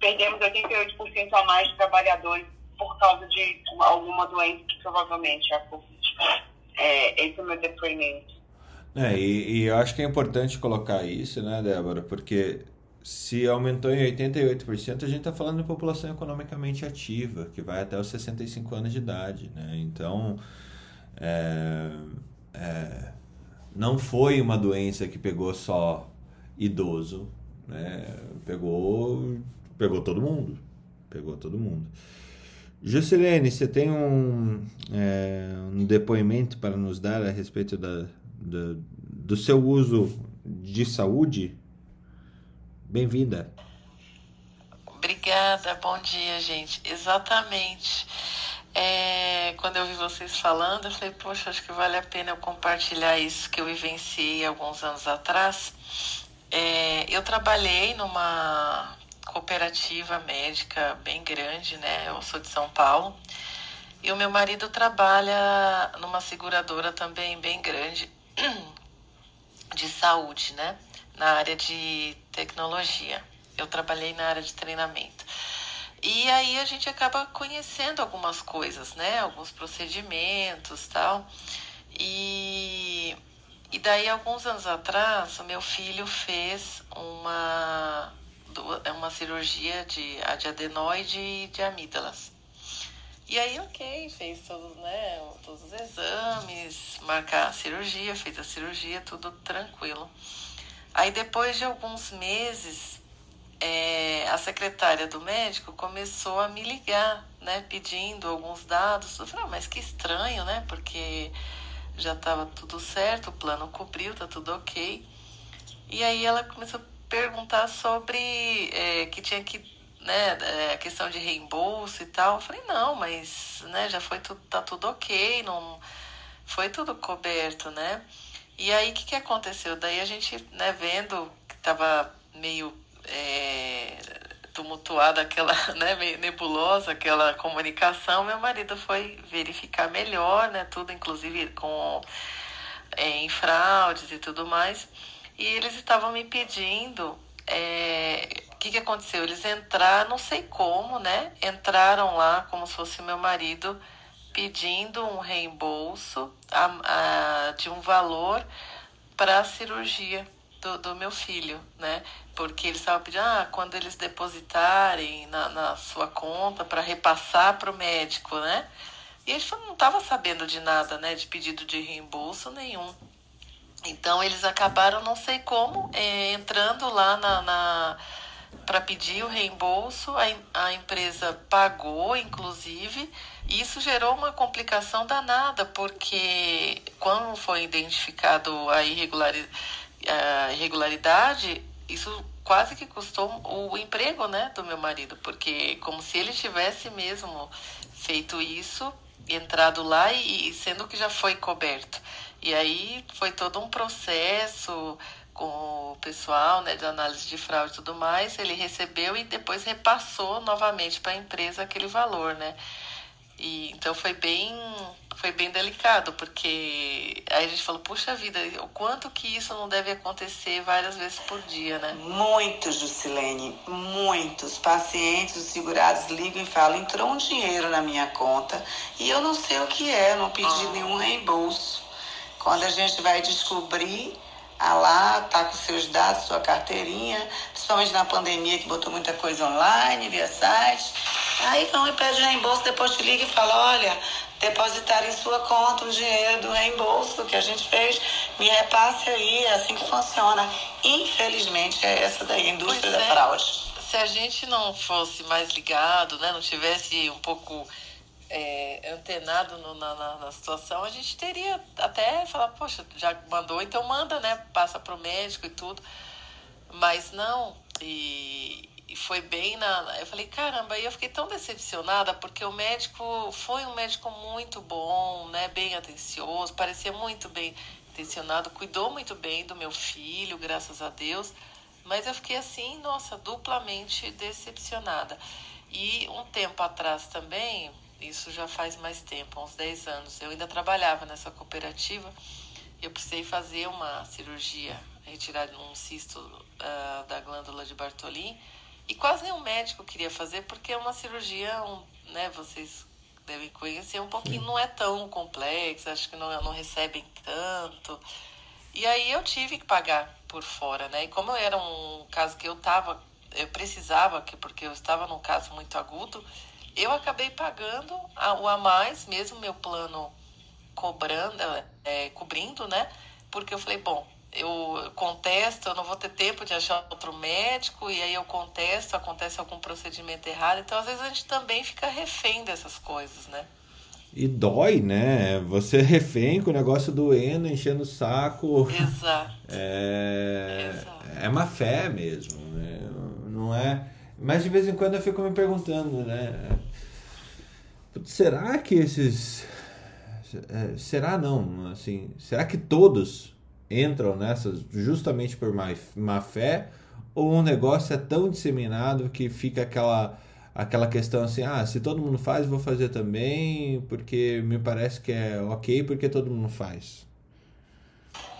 perdemos 88% a mais de trabalhadores por causa de alguma doença que provavelmente é a Covid. É, esse é o meu depoimento. É, e, e eu acho que é importante colocar isso, né, Débora? Porque se aumentou em 88%, a gente está falando de população economicamente ativa, que vai até os 65 anos de idade, né? Então, é, é, não foi uma doença que pegou só idoso, né? Pegou, pegou todo mundo, pegou todo mundo. Juscelene, você tem um, é, um depoimento para nos dar a respeito da, da do seu uso de saúde? Bem-vinda. Obrigada, bom dia, gente. Exatamente. É, quando eu vi vocês falando, eu falei, poxa, acho que vale a pena eu compartilhar isso que eu vivenciei alguns anos atrás. É, eu trabalhei numa cooperativa médica bem grande, né? Eu sou de São Paulo. E o meu marido trabalha numa seguradora também bem grande de saúde, né? Na área de tecnologia. Eu trabalhei na área de treinamento. E aí a gente acaba conhecendo algumas coisas, né? Alguns procedimentos tal. E, e daí, alguns anos atrás, o meu filho fez uma, uma cirurgia de, de adenoide e de amígdalas. E aí, ok, fez todos, né, todos os exames, marcar a cirurgia, fez a cirurgia, tudo tranquilo. Aí, depois de alguns meses, é, a secretária do médico começou a me ligar, né, pedindo alguns dados. Eu falei, ah, mas que estranho, né, porque já estava tudo certo, o plano cobriu, tá tudo ok. E aí ela começou a perguntar sobre é, que tinha que, né, é, a questão de reembolso e tal. Eu falei, não, mas, né, já foi tudo, tá tudo ok, não foi tudo coberto, né. E aí, o que, que aconteceu? Daí a gente, né, vendo que estava meio é, tumultuada, aquela, né, meio nebulosa, aquela comunicação, meu marido foi verificar melhor, né, tudo, inclusive com é, em fraudes e tudo mais. E eles estavam me pedindo. É, o que, que aconteceu? Eles entraram, não sei como, né? Entraram lá como se fosse meu marido pedindo um reembolso a, a, de um valor para a cirurgia do, do meu filho, né? Porque eles estavam pedindo, ah, quando eles depositarem na, na sua conta para repassar para o médico, né? E eles não estava sabendo de nada, né? De pedido de reembolso nenhum. Então eles acabaram, não sei como, é, entrando lá na, na para pedir o reembolso. A, a empresa pagou, inclusive. E isso gerou uma complicação danada, porque quando foi identificado a, a irregularidade, isso quase que custou o emprego né, do meu marido, porque como se ele tivesse mesmo feito isso entrado lá e, e sendo que já foi coberto. E aí foi todo um processo com o pessoal né, de análise de fraude e tudo mais. Ele recebeu e depois repassou novamente para a empresa aquele valor, né? E, então foi bem, foi bem delicado, porque aí a gente falou, puxa vida, o quanto que isso não deve acontecer várias vezes por dia, né? Muitos, Jusilene, muitos pacientes, os segurados ligam e falam, entrou um dinheiro na minha conta e eu não sei o que é, não pedi ah. nenhum reembolso. Quando a gente vai descobrir, ah lá, tá com seus dados, sua carteirinha, principalmente na pandemia que botou muita coisa online, via site. Aí vão e pedem reembolso, depois te liga e fala, olha, depositar em sua conta o dinheiro do reembolso que a gente fez, me repasse aí, é assim que funciona. Infelizmente é essa daí, a indústria da é. fraude. Se a gente não fosse mais ligado, né, não tivesse um pouco é, antenado no, na, na, situação, a gente teria até falar, poxa, já mandou, então manda, né? Passa para o médico e tudo. Mas não, e, e foi bem na. Eu falei, caramba, e eu fiquei tão decepcionada, porque o médico foi um médico muito bom, né? Bem atencioso, parecia muito bem intencionado, cuidou muito bem do meu filho, graças a Deus. Mas eu fiquei assim, nossa, duplamente decepcionada. E um tempo atrás também, isso já faz mais tempo, uns 10 anos. Eu ainda trabalhava nessa cooperativa. Eu precisei fazer uma cirurgia, retirar um cisto uh, da glândula de Bartolin. E quase nenhum médico queria fazer, porque é uma cirurgia, um, né, vocês devem conhecer, um pouquinho, não é tão complexa, acho que não, não recebem tanto. E aí eu tive que pagar por fora, né? E como era um caso que eu tava, eu precisava, porque eu estava num caso muito agudo, eu acabei pagando a, o a mais, mesmo meu plano cobrando, é, cobrindo, né? Porque eu falei, bom, eu contesto, eu não vou ter tempo de achar outro médico, e aí eu contesto, acontece algum procedimento errado. Então, às vezes, a gente também fica refém dessas coisas, né? E dói, né? Você refém com o negócio doendo, enchendo o saco. Exato. É, Exato. é má fé mesmo, né? Não é. Mas de vez em quando eu fico me perguntando, né? Será que esses. É, será não? Assim, será que todos entram nessas justamente por má, fé? Ou um negócio é tão disseminado que fica aquela, aquela questão assim: ah, se todo mundo faz, vou fazer também, porque me parece que é ok, porque todo mundo faz?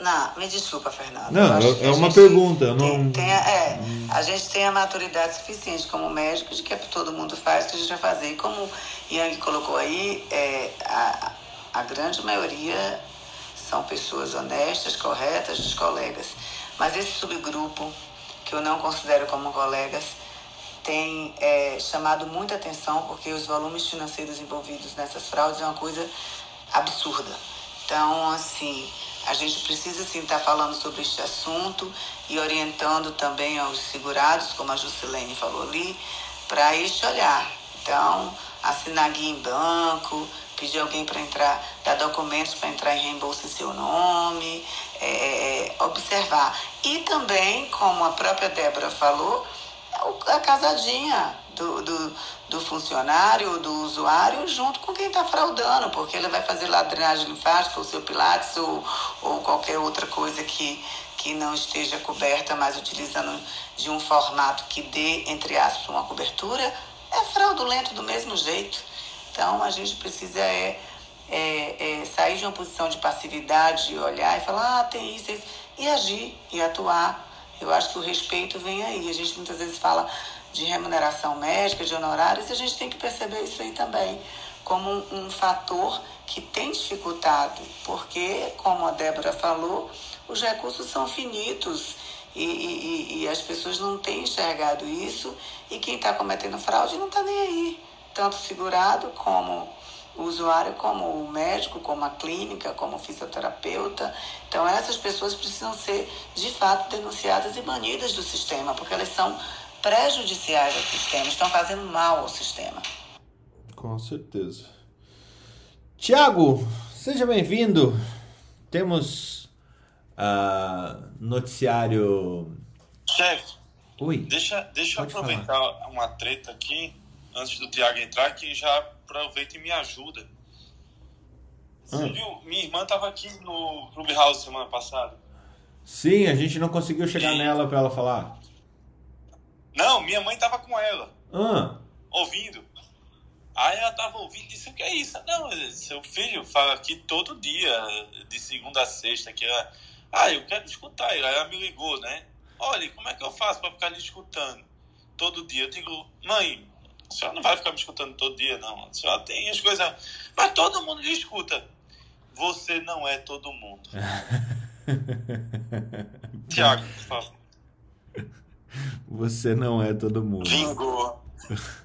Não, me desculpa, Fernando. Não, é uma pergunta. Não... Tem a, é, a gente tem a maturidade suficiente como médico de que todo mundo faz, que a gente vai fazer. E como Yang colocou aí, é, a, a grande maioria são pessoas honestas, corretas, dos colegas. Mas esse subgrupo, que eu não considero como colegas, tem é, chamado muita atenção porque os volumes financeiros envolvidos nessas fraudes é uma coisa absurda. Então, assim, a gente precisa sim estar falando sobre este assunto e orientando também aos segurados, como a Juscelene falou ali, para este olhar. Então, assinar guia em banco, pedir alguém para entrar, dar documentos para entrar em reembolso em seu nome, é, é, é, observar. E também, como a própria Débora falou, a casadinha, do, do, do funcionário, do usuário, junto com quem está fraudando, porque ele vai fazer lá drenagem linfática, ou seu pilates, ou, ou qualquer outra coisa que, que não esteja coberta, mas utilizando de um formato que dê, entre aspas, uma cobertura, é fraudulento do mesmo jeito. Então a gente precisa é, é, é sair de uma posição de passividade, olhar e falar, ah, tem isso, isso, e agir e atuar. Eu acho que o respeito vem aí. A gente muitas vezes fala de remuneração médica, de honorários, a gente tem que perceber isso aí também como um, um fator que tem dificultado, porque, como a Débora falou, os recursos são finitos e, e, e as pessoas não têm enxergado isso e quem está cometendo fraude não está nem aí, tanto segurado como o usuário, como o médico, como a clínica, como o fisioterapeuta. Então, essas pessoas precisam ser, de fato, denunciadas e banidas do sistema, porque elas são prejudiciais ao sistema, estão fazendo mal ao sistema. Com certeza. Tiago, seja bem-vindo. Temos uh, noticiário. Chefe. Oi. Deixa, deixa eu aproveitar falar. uma treta aqui, antes do Tiago entrar, que já aproveita e me ajuda. Você hum. viu? Minha irmã estava aqui no Clubhouse semana passada. Sim, a gente não conseguiu chegar e... nela para ela falar. Não, minha mãe tava com ela. Ah. Ouvindo. Aí ela tava ouvindo e disse, o que é isso? Não, seu filho fala aqui todo dia, de segunda a sexta, que ela... Ah, eu quero escutar. Aí ela me ligou, né? Olha, como é que eu faço para ficar lhe escutando todo dia? Eu digo, mãe, a senhora não vai ficar me escutando todo dia, não. A senhora tem as coisas... Mas todo mundo lhe escuta. Você não é todo mundo. Tiago, por favor. Você não é todo mundo. Vingou.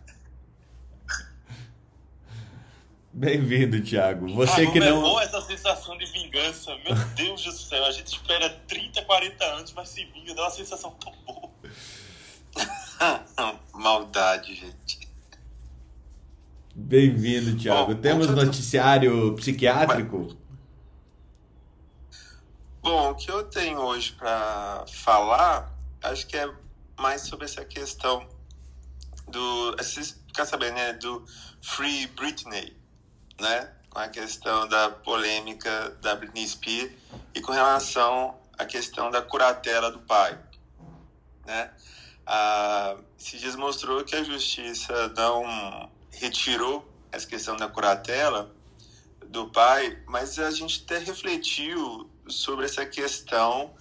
Bem-vindo, Thiago. Você ah, que não. É bom essa sensação de vingança. Meu Deus do céu, a gente espera 30, 40 anos, mas se vinga, dá uma sensação tão boa. Maldade, gente. Bem-vindo, Thiago. Bom, Temos noticiário psiquiátrico? Bom, o que eu tenho hoje para falar, acho que é mais sobre essa questão do. Vocês ficar sabendo, né? Do Free Britney, né? Com a questão da polêmica da Britney Spears e com relação à questão da curatela do pai, né? Ah, esses dias mostrou que a justiça não retirou essa questão da curatela do pai, mas a gente até refletiu sobre essa questão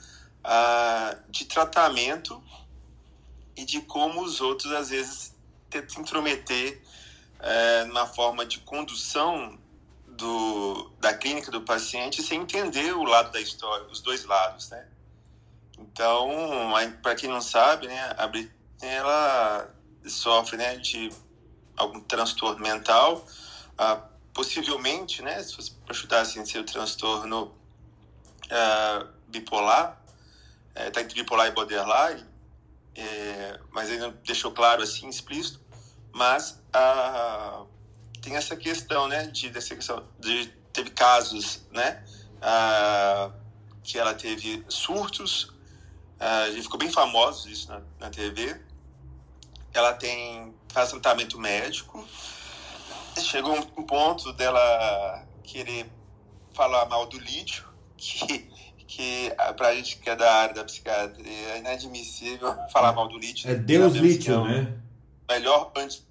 ah, de tratamento e de como os outros às vezes tentam intrometer é, na forma de condução do, da clínica do paciente sem entender o lado da história, os dois lados, né? Então, para quem não sabe, né, a Britney ela sofre, né, de algum transtorno mental, possivelmente, né, se para chutar assim, ser o transtorno ah, bipolar, está é, entre bipolar e borderline, é, mas ele não deixou claro assim, explícito. Mas ah, tem essa questão, né, de, dessa de teve casos, né, ah, que ela teve surtos, ah, ficou bem famoso isso na, na TV. Ela tem faz tratamento médico. Chegou um ponto dela querer falar mal do lítio, que que para a gente que é da área da psiquiatria é inadmissível falar mal do lítio. É Deus lítio, é né? Melhor antes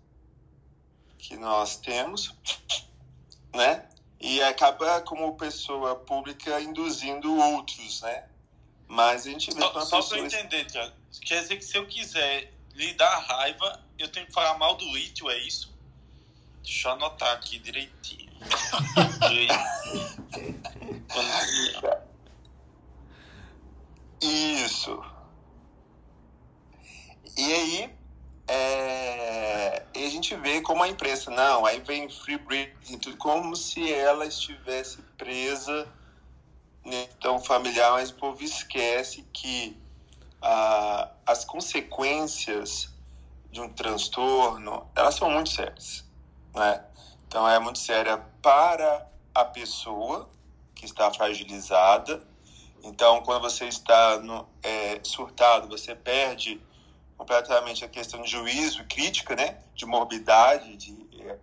que nós temos, né? E acaba como pessoa pública induzindo outros, né? Mas a gente vê só, só para entender, Tiago, quer dizer que se eu quiser lhe dar raiva, eu tenho que falar mal do lítio, é isso? Deixa eu anotar aqui direitinho. Quando... Isso. E aí, é, e a gente vê como a imprensa, não, aí vem Free Britney, tudo como se ela estivesse presa né, tão familiar, mas o povo esquece que ah, as consequências de um transtorno, elas são muito sérias, né? Então é muito séria para a pessoa que está fragilizada, então, quando você está no, é, surtado, você perde completamente a questão de juízo e crítica, né, de morbidade, de,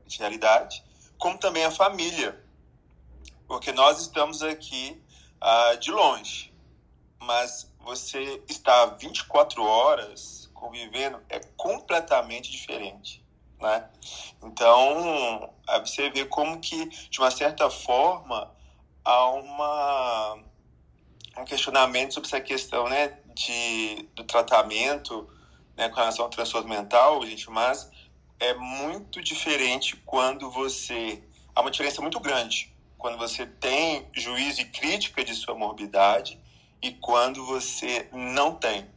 de realidade, como também a família, porque nós estamos aqui uh, de longe, mas você está 24 horas convivendo é completamente diferente, né? Então, você vê como que, de uma certa forma, há uma, um questionamento sobre essa questão, né, de, do tratamento né, com relação ao transtorno mental, gente, mas é muito diferente quando você. Há uma diferença muito grande quando você tem juízo e crítica de sua morbidade e quando você não tem.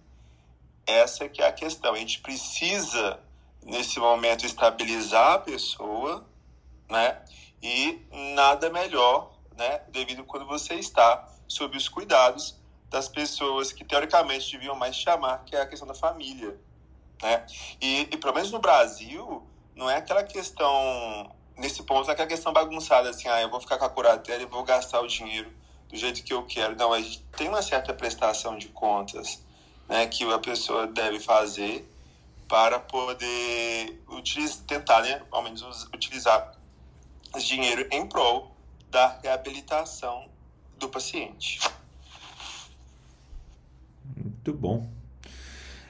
Essa que é a questão. A gente precisa, nesse momento, estabilizar a pessoa, né? E nada melhor, né? Devido quando você está sob os cuidados das pessoas que, teoricamente, deviam mais chamar, que é a questão da família, né? E, e pelo menos no Brasil, não é aquela questão, nesse ponto, não é aquela questão bagunçada, assim, ah, eu vou ficar com a curatela e vou gastar o dinheiro do jeito que eu quero. Não, a gente tem uma certa prestação de contas, né, que a pessoa deve fazer para poder utilizar, tentar, né, ao menos utilizar esse dinheiro em prol da reabilitação do paciente. Muito bom.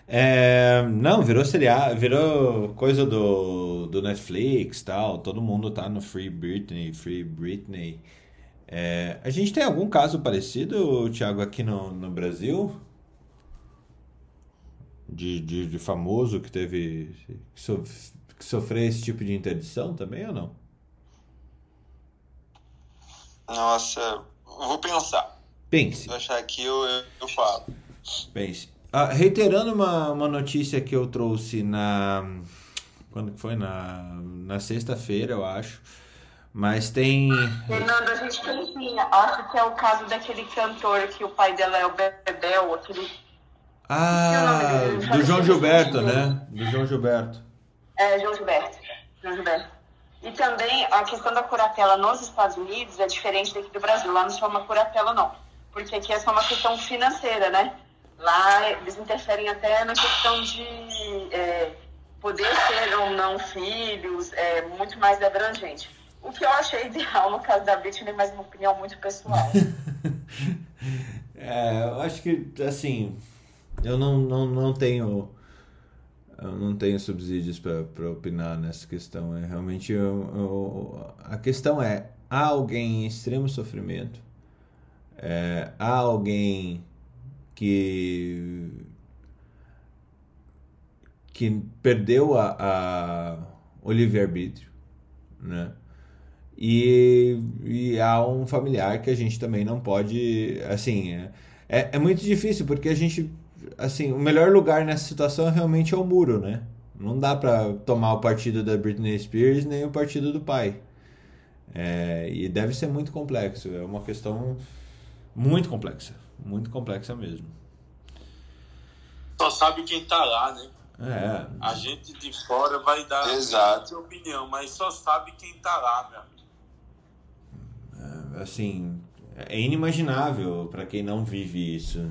É, não, virou seriado, virou coisa do, do Netflix tal. Todo mundo tá no Free Britney, Free Britney. É, a gente tem algum caso parecido, Thiago, aqui no, no Brasil? De, de, de famoso que teve. Que, so, que sofreu esse tipo de interdição também ou não? Nossa, vou pensar. Pense. Se eu achar aqui, eu, eu, eu falo. Pense. Ah, reiterando uma, uma notícia que eu trouxe na. Quando que foi? Na, na sexta-feira, eu acho. Mas tem. Fernando, a gente tem sim. Acho que é o caso daquele cantor que o pai dela é o Bebel, aquele. Ah, do João Gilberto, né? Do João Gilberto. É, João Gilberto. João Gilberto. E também a questão da curatela nos Estados Unidos é diferente daqui do Brasil. Lá não chama curatela, não. Porque aqui é só uma questão financeira, né? Lá eles interferem até na questão de é, poder ser ou não filhos, é muito mais abrangente. O que eu achei ideal no caso da Britney, mas uma opinião muito pessoal. é, eu acho que, assim, eu não, não, não tenho eu não tenho subsídios para opinar nessa questão. É realmente eu, eu, a questão é há alguém em extremo sofrimento, é, há alguém que que perdeu a, a o livre-arbítrio, né? E, e há um familiar que a gente também não pode, assim, é, é, é muito difícil porque a gente, assim, o melhor lugar nessa situação realmente é o muro, né? Não dá para tomar o partido da Britney Spears nem o partido do pai. É, e deve ser muito complexo, é uma questão muito complexa. Muito complexa mesmo. Só sabe quem tá lá, né? É. A gente de fora vai dar Exato. a opinião, mas só sabe quem tá lá, meu é, assim, é inimaginável para quem não vive isso.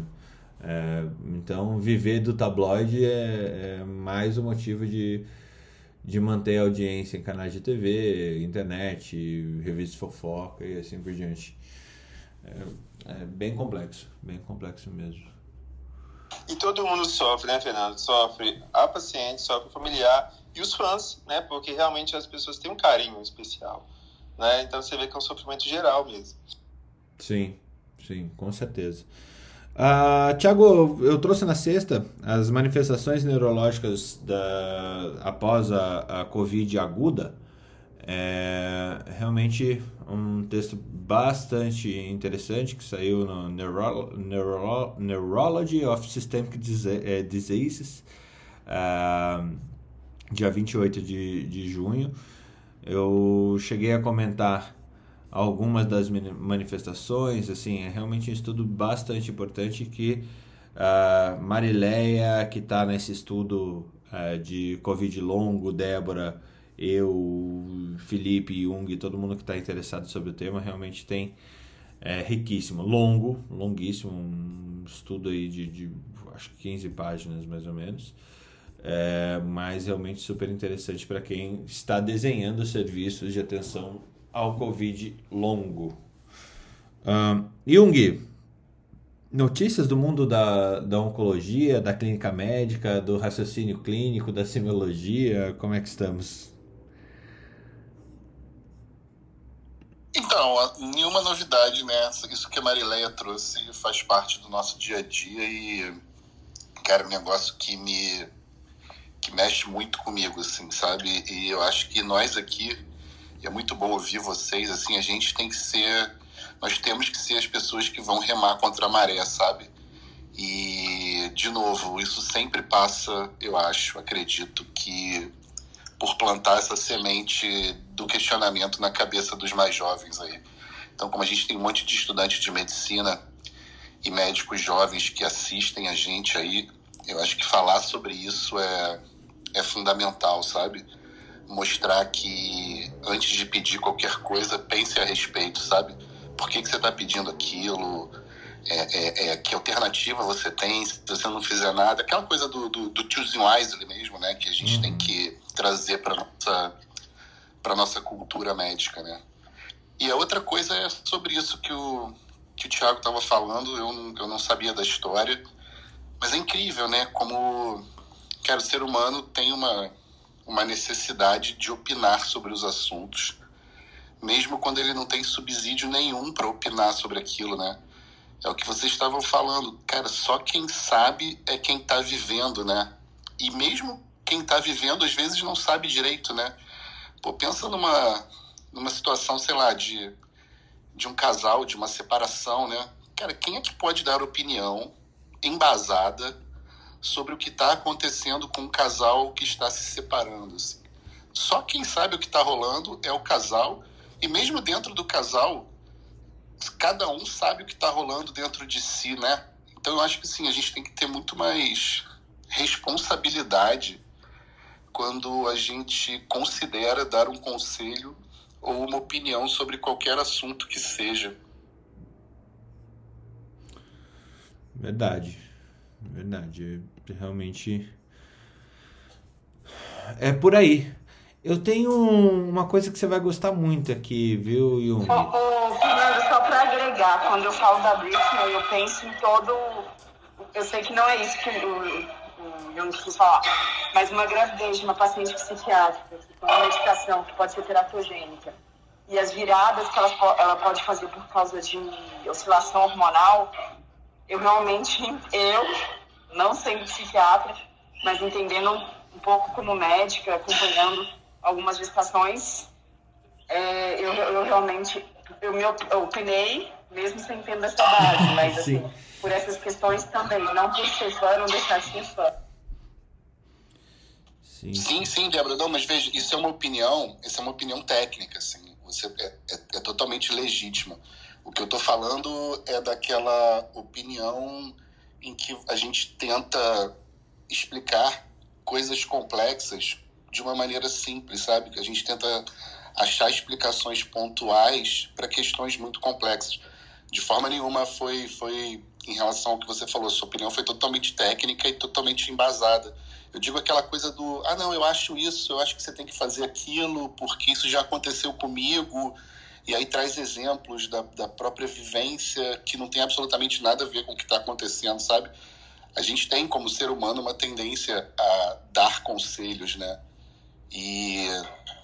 É, então, viver do tabloide é, é, mais um motivo de, de manter a audiência em canais de TV, internet, revistas fofoca e assim por diante. É, é bem complexo, bem complexo mesmo. E todo mundo sofre, né, Fernando? Sofre a paciente, sofre o familiar e os fãs, né? Porque realmente as pessoas têm um carinho especial, né? Então você vê que é um sofrimento geral mesmo. Sim, sim, com certeza. Uh, Tiago, eu trouxe na sexta as manifestações neurológicas da, após a, a Covid aguda. É realmente um texto bastante interessante que saiu no Neuro Neuro Neurology of Systemic é, Diseases, uh, dia 28 de, de junho. Eu cheguei a comentar algumas das manifestações, assim, é realmente um estudo bastante importante que uh, Marileia, que está nesse estudo uh, de Covid longo, Débora eu, Felipe, Jung, todo mundo que está interessado sobre o tema realmente tem é, riquíssimo, longo, longuíssimo, um estudo aí de, de acho que 15 páginas mais ou menos, é, mas realmente super interessante para quem está desenhando serviços de atenção ao Covid longo. Uh, Jung, notícias do mundo da, da oncologia, da clínica médica, do raciocínio clínico, da semiologia, como é que estamos? Então, nenhuma novidade, né? Isso que a Marileia trouxe faz parte do nosso dia a dia e, cara, é um negócio que me que mexe muito comigo, assim, sabe? E eu acho que nós aqui, é muito bom ouvir vocês, assim, a gente tem que ser, nós temos que ser as pessoas que vão remar contra a maré, sabe? E, de novo, isso sempre passa, eu acho, acredito que por plantar essa semente do questionamento na cabeça dos mais jovens aí. Então, como a gente tem um monte de estudantes de medicina e médicos jovens que assistem a gente aí, eu acho que falar sobre isso é, é fundamental, sabe? Mostrar que antes de pedir qualquer coisa, pense a respeito, sabe? Por que, que você está pedindo aquilo? É, é, é, que alternativa você tem se você não fizer nada? Aquela coisa do, do, do choosing wisely mesmo, né? Que a gente uhum. tem que trazer para nossa para nossa cultura médica, né? E a outra coisa é sobre isso que o que o Thiago estava falando. Eu não, eu não sabia da história, mas é incrível, né? Como que o ser humano tem uma uma necessidade de opinar sobre os assuntos, mesmo quando ele não tem subsídio nenhum para opinar sobre aquilo, né? É o que vocês estavam falando, cara. Só quem sabe é quem está vivendo, né? E mesmo quem está vivendo às vezes não sabe direito, né? Pô, pensa numa, numa situação, sei lá, de, de um casal, de uma separação, né? Cara, quem é que pode dar opinião embasada sobre o que está acontecendo com um casal que está se separando? Assim? Só quem sabe o que está rolando é o casal, e mesmo dentro do casal, cada um sabe o que está rolando dentro de si, né? Então eu acho que sim, a gente tem que ter muito mais responsabilidade quando a gente considera dar um conselho ou uma opinião sobre qualquer assunto que seja. Verdade, verdade. Realmente é por aí. Eu tenho uma coisa que você vai gostar muito aqui, viu, Yumi? Fernando, só para agregar, quando eu falo da Britney, eu penso em todo. Eu sei que não é isso que eu não preciso falar, mas uma gravidez de uma paciente psiquiátrica uma medicação que pode ser teratogênica e as viradas que ela, ela pode fazer por causa de oscilação hormonal, eu realmente, eu, não sendo psiquiatra, mas entendendo um pouco como médica, acompanhando algumas gestações, é, eu, eu realmente, eu me opinei, mesmo sem ter essa base, mas assim, por essas questões também, não por ser fã, não deixar de ser fã. Sim, sim, sim Débora. Não, mas veja, isso é uma opinião, isso é uma opinião técnica, assim. Você é, é, é totalmente legítima. O que eu estou falando é daquela opinião em que a gente tenta explicar coisas complexas de uma maneira simples, sabe? Que a gente tenta achar explicações pontuais para questões muito complexas. De forma nenhuma foi foi em relação ao que você falou, sua opinião foi totalmente técnica e totalmente embasada eu digo aquela coisa do, ah, não, eu acho isso, eu acho que você tem que fazer aquilo, porque isso já aconteceu comigo. E aí traz exemplos da, da própria vivência que não tem absolutamente nada a ver com o que está acontecendo, sabe? A gente tem, como ser humano, uma tendência a dar conselhos, né? E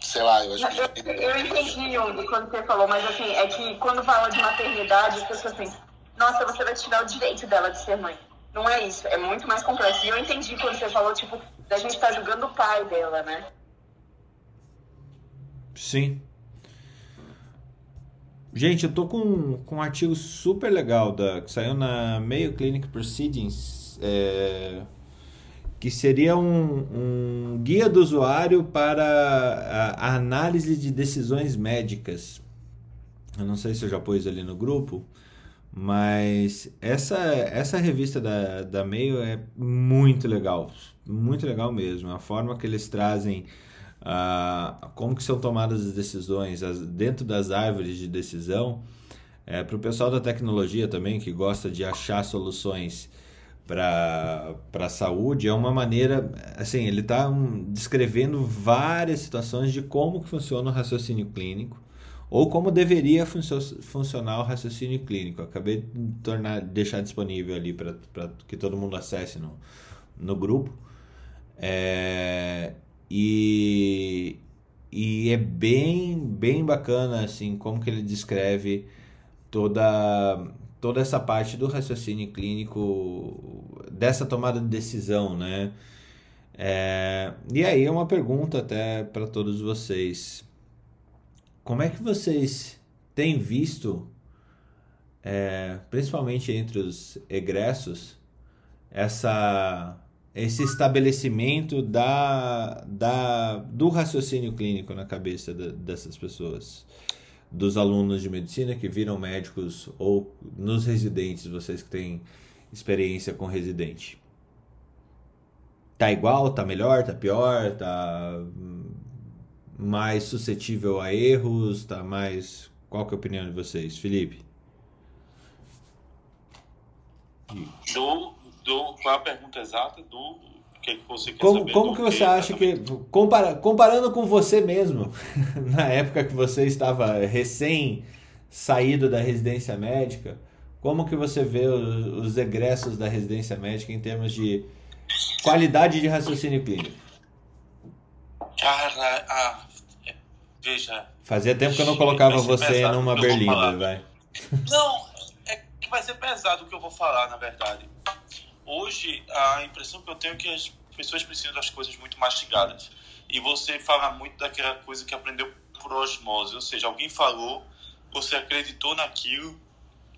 sei lá, eu acho que. Eu, eu entendi, Jung, quando você falou, mas assim, é que quando fala de maternidade, as pessoas pensam, nossa, você vai tirar o direito dela de ser mãe. Não é isso, é muito mais complexo. E eu entendi quando você falou, tipo, da gente estar tá julgando o pai dela, né? Sim. Gente, eu tô com, com um artigo super legal da, que saiu na Mayo Clinic Proceedings, é, que seria um, um guia do usuário para a, a análise de decisões médicas. Eu não sei se eu já pus ali no grupo, mas essa, essa revista da, da Mail é muito legal, muito legal mesmo. A forma que eles trazem uh, como que são tomadas as decisões as, dentro das árvores de decisão. É, Para o pessoal da tecnologia também, que gosta de achar soluções para a saúde é uma maneira, assim, ele está um, descrevendo várias situações de como que funciona o raciocínio clínico ou como deveria funcio funcionar o raciocínio clínico. acabei de tornar, deixar disponível ali para que todo mundo acesse no, no grupo. É, e, e é bem, bem bacana assim como que ele descreve toda toda essa parte do raciocínio clínico dessa tomada de decisão, né? É, e aí é uma pergunta até para todos vocês. Como é que vocês têm visto, é, principalmente entre os egressos, essa, esse estabelecimento da, da, do raciocínio clínico na cabeça de, dessas pessoas? dos alunos de medicina que viram médicos ou nos residentes, vocês que têm experiência com residente? Tá igual, tá melhor, tá pior, tá mais suscetível a erros, tá mais qual que é a opinião de vocês, Felipe? Do, do qual é a pergunta exata do que, que você quer como, saber? Como que você acha que, compara, comparando com você mesmo, na época que você estava recém saído da residência médica, como que você vê os, os egressos da residência médica em termos de qualidade de raciocínio clínico? Cara, ah, veja. Fazia tempo que eu não colocava você numa berlinda, vai. Não, é que vai ser pesado o que eu vou falar, na verdade hoje a impressão que eu tenho é que as pessoas precisam das coisas muito mastigadas. E você fala muito daquela coisa que aprendeu por osmose, ou seja, alguém falou, você acreditou naquilo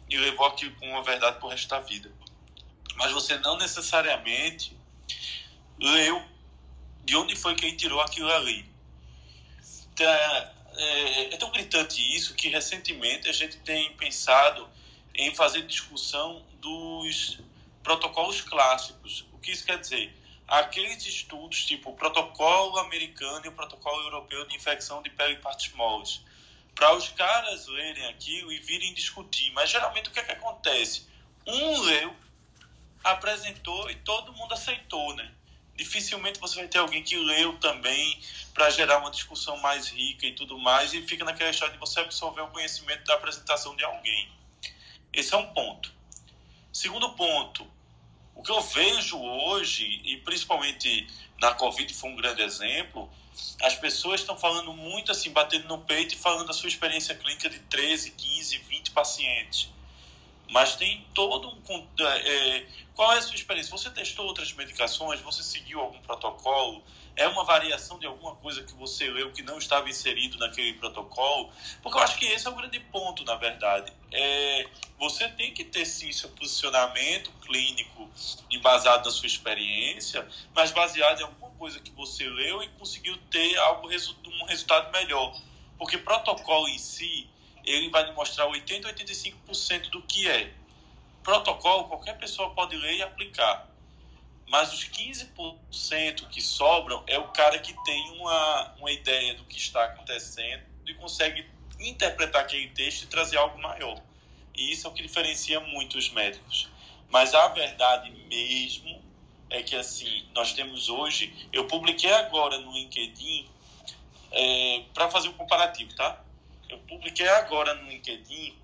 e levou aquilo como uma verdade pro resto da vida. Mas você não necessariamente leu de onde foi que ele tirou aquilo ali. Então, é, é tão gritante isso que recentemente a gente tem pensado em fazer discussão dos protocolos clássicos. O que isso quer dizer? Aqueles estudos, tipo o protocolo americano e o protocolo europeu de infecção de pele e partes moles, para os caras lerem aquilo e virem discutir. Mas geralmente o que, é que acontece? Um leu, apresentou e todo mundo aceitou, né? Dificilmente você vai ter alguém que leu também para gerar uma discussão mais rica e tudo mais e fica naquela história de você absorver o conhecimento da apresentação de alguém. Esse é um ponto. Segundo ponto, o que eu vejo hoje, e principalmente na Covid foi um grande exemplo, as pessoas estão falando muito assim, batendo no peito e falando da sua experiência clínica de 13, 15, 20 pacientes. Mas tem todo um. É, qual é a sua experiência? Você testou outras medicações? Você seguiu algum protocolo? É uma variação de alguma coisa que você leu que não estava inserido naquele protocolo? Porque eu acho que esse é o grande ponto, na verdade. É, você tem que ter sim seu posicionamento clínico embasado na sua experiência, mas baseado em alguma coisa que você leu e conseguiu ter algo um resultado melhor. Porque protocolo em si, ele vai demonstrar 80 85% do que é. Protocolo, qualquer pessoa pode ler e aplicar. Mas os 15% que sobram é o cara que tem uma, uma ideia do que está acontecendo e consegue interpretar aquele texto e trazer algo maior. E isso é o que diferencia muito os médicos. Mas a verdade mesmo é que assim, nós temos hoje, eu publiquei agora no LinkedIn é, para fazer um comparativo, tá? Eu publiquei agora no LinkedIn,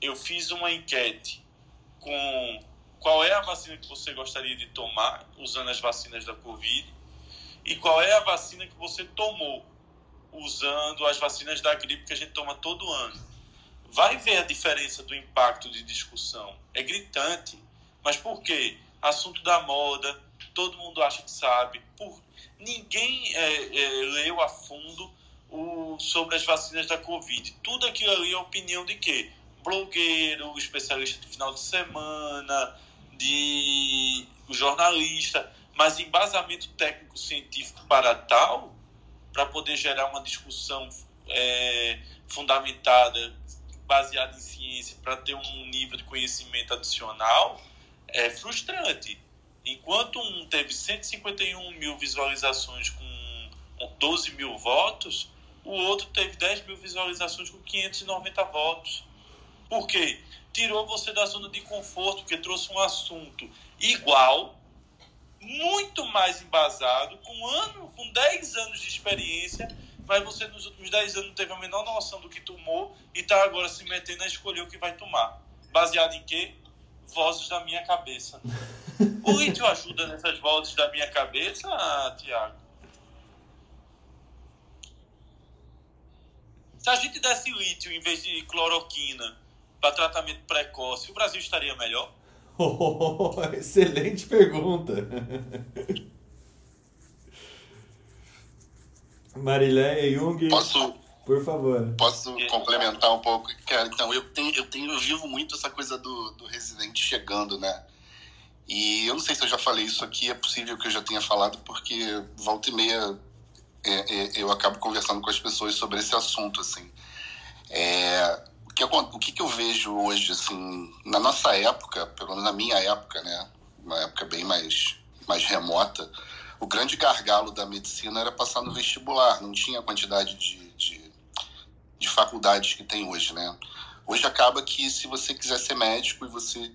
eu fiz uma enquete com qual é a vacina que você gostaria de tomar usando as vacinas da Covid e qual é a vacina que você tomou usando as vacinas da gripe que a gente toma todo ano vai ver a diferença do impacto de discussão. É gritante. Mas por quê? Assunto da moda, todo mundo acha que sabe. Por... Ninguém é, é, leu a fundo o, sobre as vacinas da Covid. Tudo aquilo ali é opinião de quê? Blogueiro, especialista de final de semana, de jornalista. Mas embasamento técnico-científico para tal, para poder gerar uma discussão é, fundamentada baseado em ciência para ter um nível de conhecimento adicional é frustrante. Enquanto um teve 151 mil visualizações com 12 mil votos, o outro teve 10 mil visualizações com 590 votos. Por quê? Tirou você da zona de conforto, porque trouxe um assunto igual, muito mais embasado, com ano, com 10 anos de experiência, mas você nos últimos 10 anos não teve a menor noção do que tomou e está agora se metendo a escolher o que vai tomar. Baseado em quê? Vozes da minha cabeça. O lítio ajuda nessas vozes da minha cabeça, Tiago? Se a gente desse lítio em vez de cloroquina para tratamento precoce, o Brasil estaria melhor? Oh, excelente pergunta. Marileia Jung, Posso, por favor. posso complementar um pouco? Cara, então, eu tenho, eu tenho, eu vivo muito essa coisa do, do residente chegando, né? E eu não sei se eu já falei isso aqui, é possível que eu já tenha falado, porque volta e meia é, é, eu acabo conversando com as pessoas sobre esse assunto, assim. É, que, o que, que eu vejo hoje, assim, na nossa época, pelo menos na minha época, né? Uma época bem mais, mais remota, o grande gargalo da medicina era passar no vestibular, não tinha a quantidade de, de, de faculdades que tem hoje, né? Hoje acaba que se você quiser ser médico e você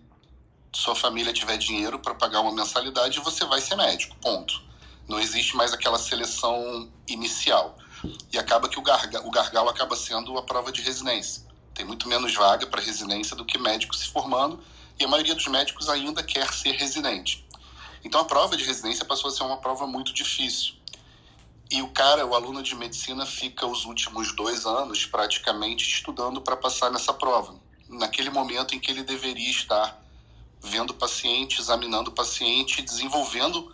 sua família tiver dinheiro para pagar uma mensalidade, você vai ser médico, ponto. Não existe mais aquela seleção inicial. E acaba que o, garga, o gargalo acaba sendo a prova de residência. Tem muito menos vaga para residência do que médico se formando, e a maioria dos médicos ainda quer ser residente. Então a prova de residência passou a ser uma prova muito difícil. E o cara, o aluno de medicina, fica os últimos dois anos praticamente estudando para passar nessa prova. Naquele momento em que ele deveria estar vendo o paciente, examinando o paciente, desenvolvendo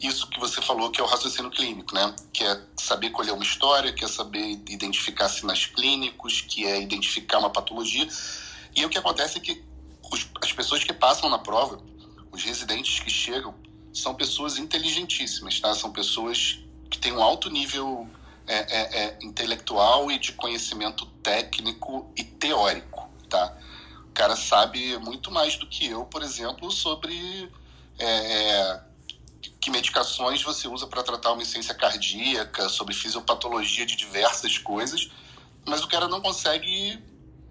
isso que você falou, que é o raciocínio clínico, né? Que é saber colher uma história, que é saber identificar sinais clínicos, que é identificar uma patologia. E o que acontece é que os, as pessoas que passam na prova, os residentes que chegam, são pessoas inteligentíssimas, tá? São pessoas que têm um alto nível é, é, é, intelectual e de conhecimento técnico e teórico, tá? O cara sabe muito mais do que eu, por exemplo, sobre é, que medicações você usa para tratar uma insuficiência cardíaca, sobre fisiopatologia de diversas coisas, mas o cara não consegue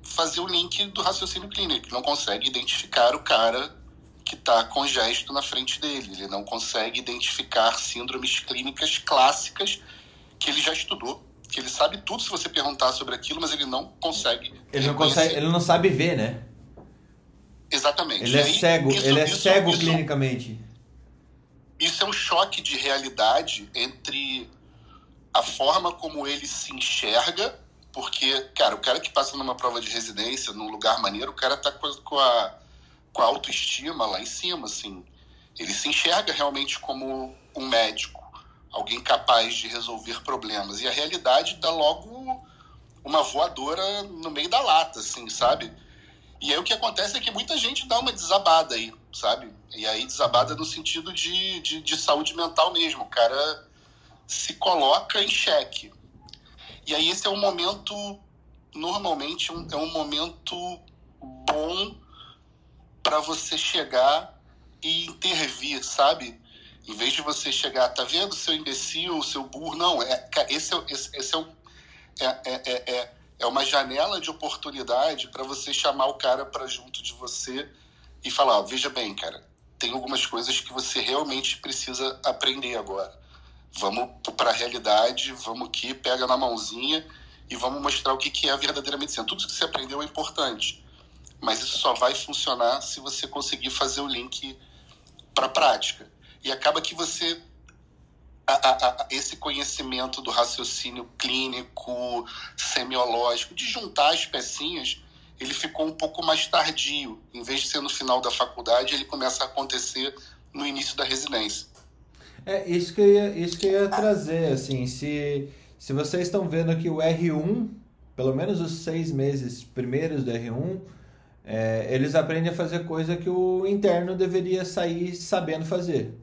fazer o link do raciocínio clínico, não consegue identificar o cara que está com gesto na frente dele, ele não consegue identificar síndromes clínicas clássicas que ele já estudou, que ele sabe tudo se você perguntar sobre aquilo, mas ele não consegue. Ele não consegue, ele não sabe ver, né? Exatamente. Ele é aí, cego, isso- ele é isso- cego isso- clinicamente. Isso é um choque de realidade entre a forma como ele se enxerga, porque, cara, o cara que passa numa prova de residência, num lugar maneiro, o cara tá com a, com a, autoestima lá em cima, assim. Ele se enxerga realmente como um médico, alguém capaz de resolver problemas. E a realidade dá logo uma voadora no meio da lata, assim, sabe? E aí o que acontece é que muita gente dá uma desabada aí, sabe? E aí desabada no sentido de, de, de saúde mental mesmo. O cara se coloca em xeque. E aí esse é um momento, normalmente, um- é um momento bom para você chegar e intervir, sabe? Em vez de você chegar, tá vendo, seu imbecil, seu burro? Não, é, esse é, esse, é um é, é, é, é, é uma janela de oportunidade para você chamar o cara para junto de você e falar: veja bem, cara, tem algumas coisas que você realmente precisa aprender agora. Vamos para a realidade, vamos aqui, pega na mãozinha e vamos mostrar o que, que é a verdadeira medicina. Tudo que você aprendeu é importante, mas isso só vai funcionar se você conseguir fazer o link para a prática. E acaba que você a- a- a- esse conhecimento do raciocínio clínico, semiológico, de juntar as pecinhas, ele ficou um pouco mais tardio. Em vez de ser no final da faculdade, ele começa a acontecer no início da residência. É, isso que eu ia, isso que eu ia trazer, assim, se, se vocês estão vendo aqui o R1, pelo menos os seis meses primeiros do R1, é, eles aprendem a fazer coisa que o interno deveria sair sabendo fazer.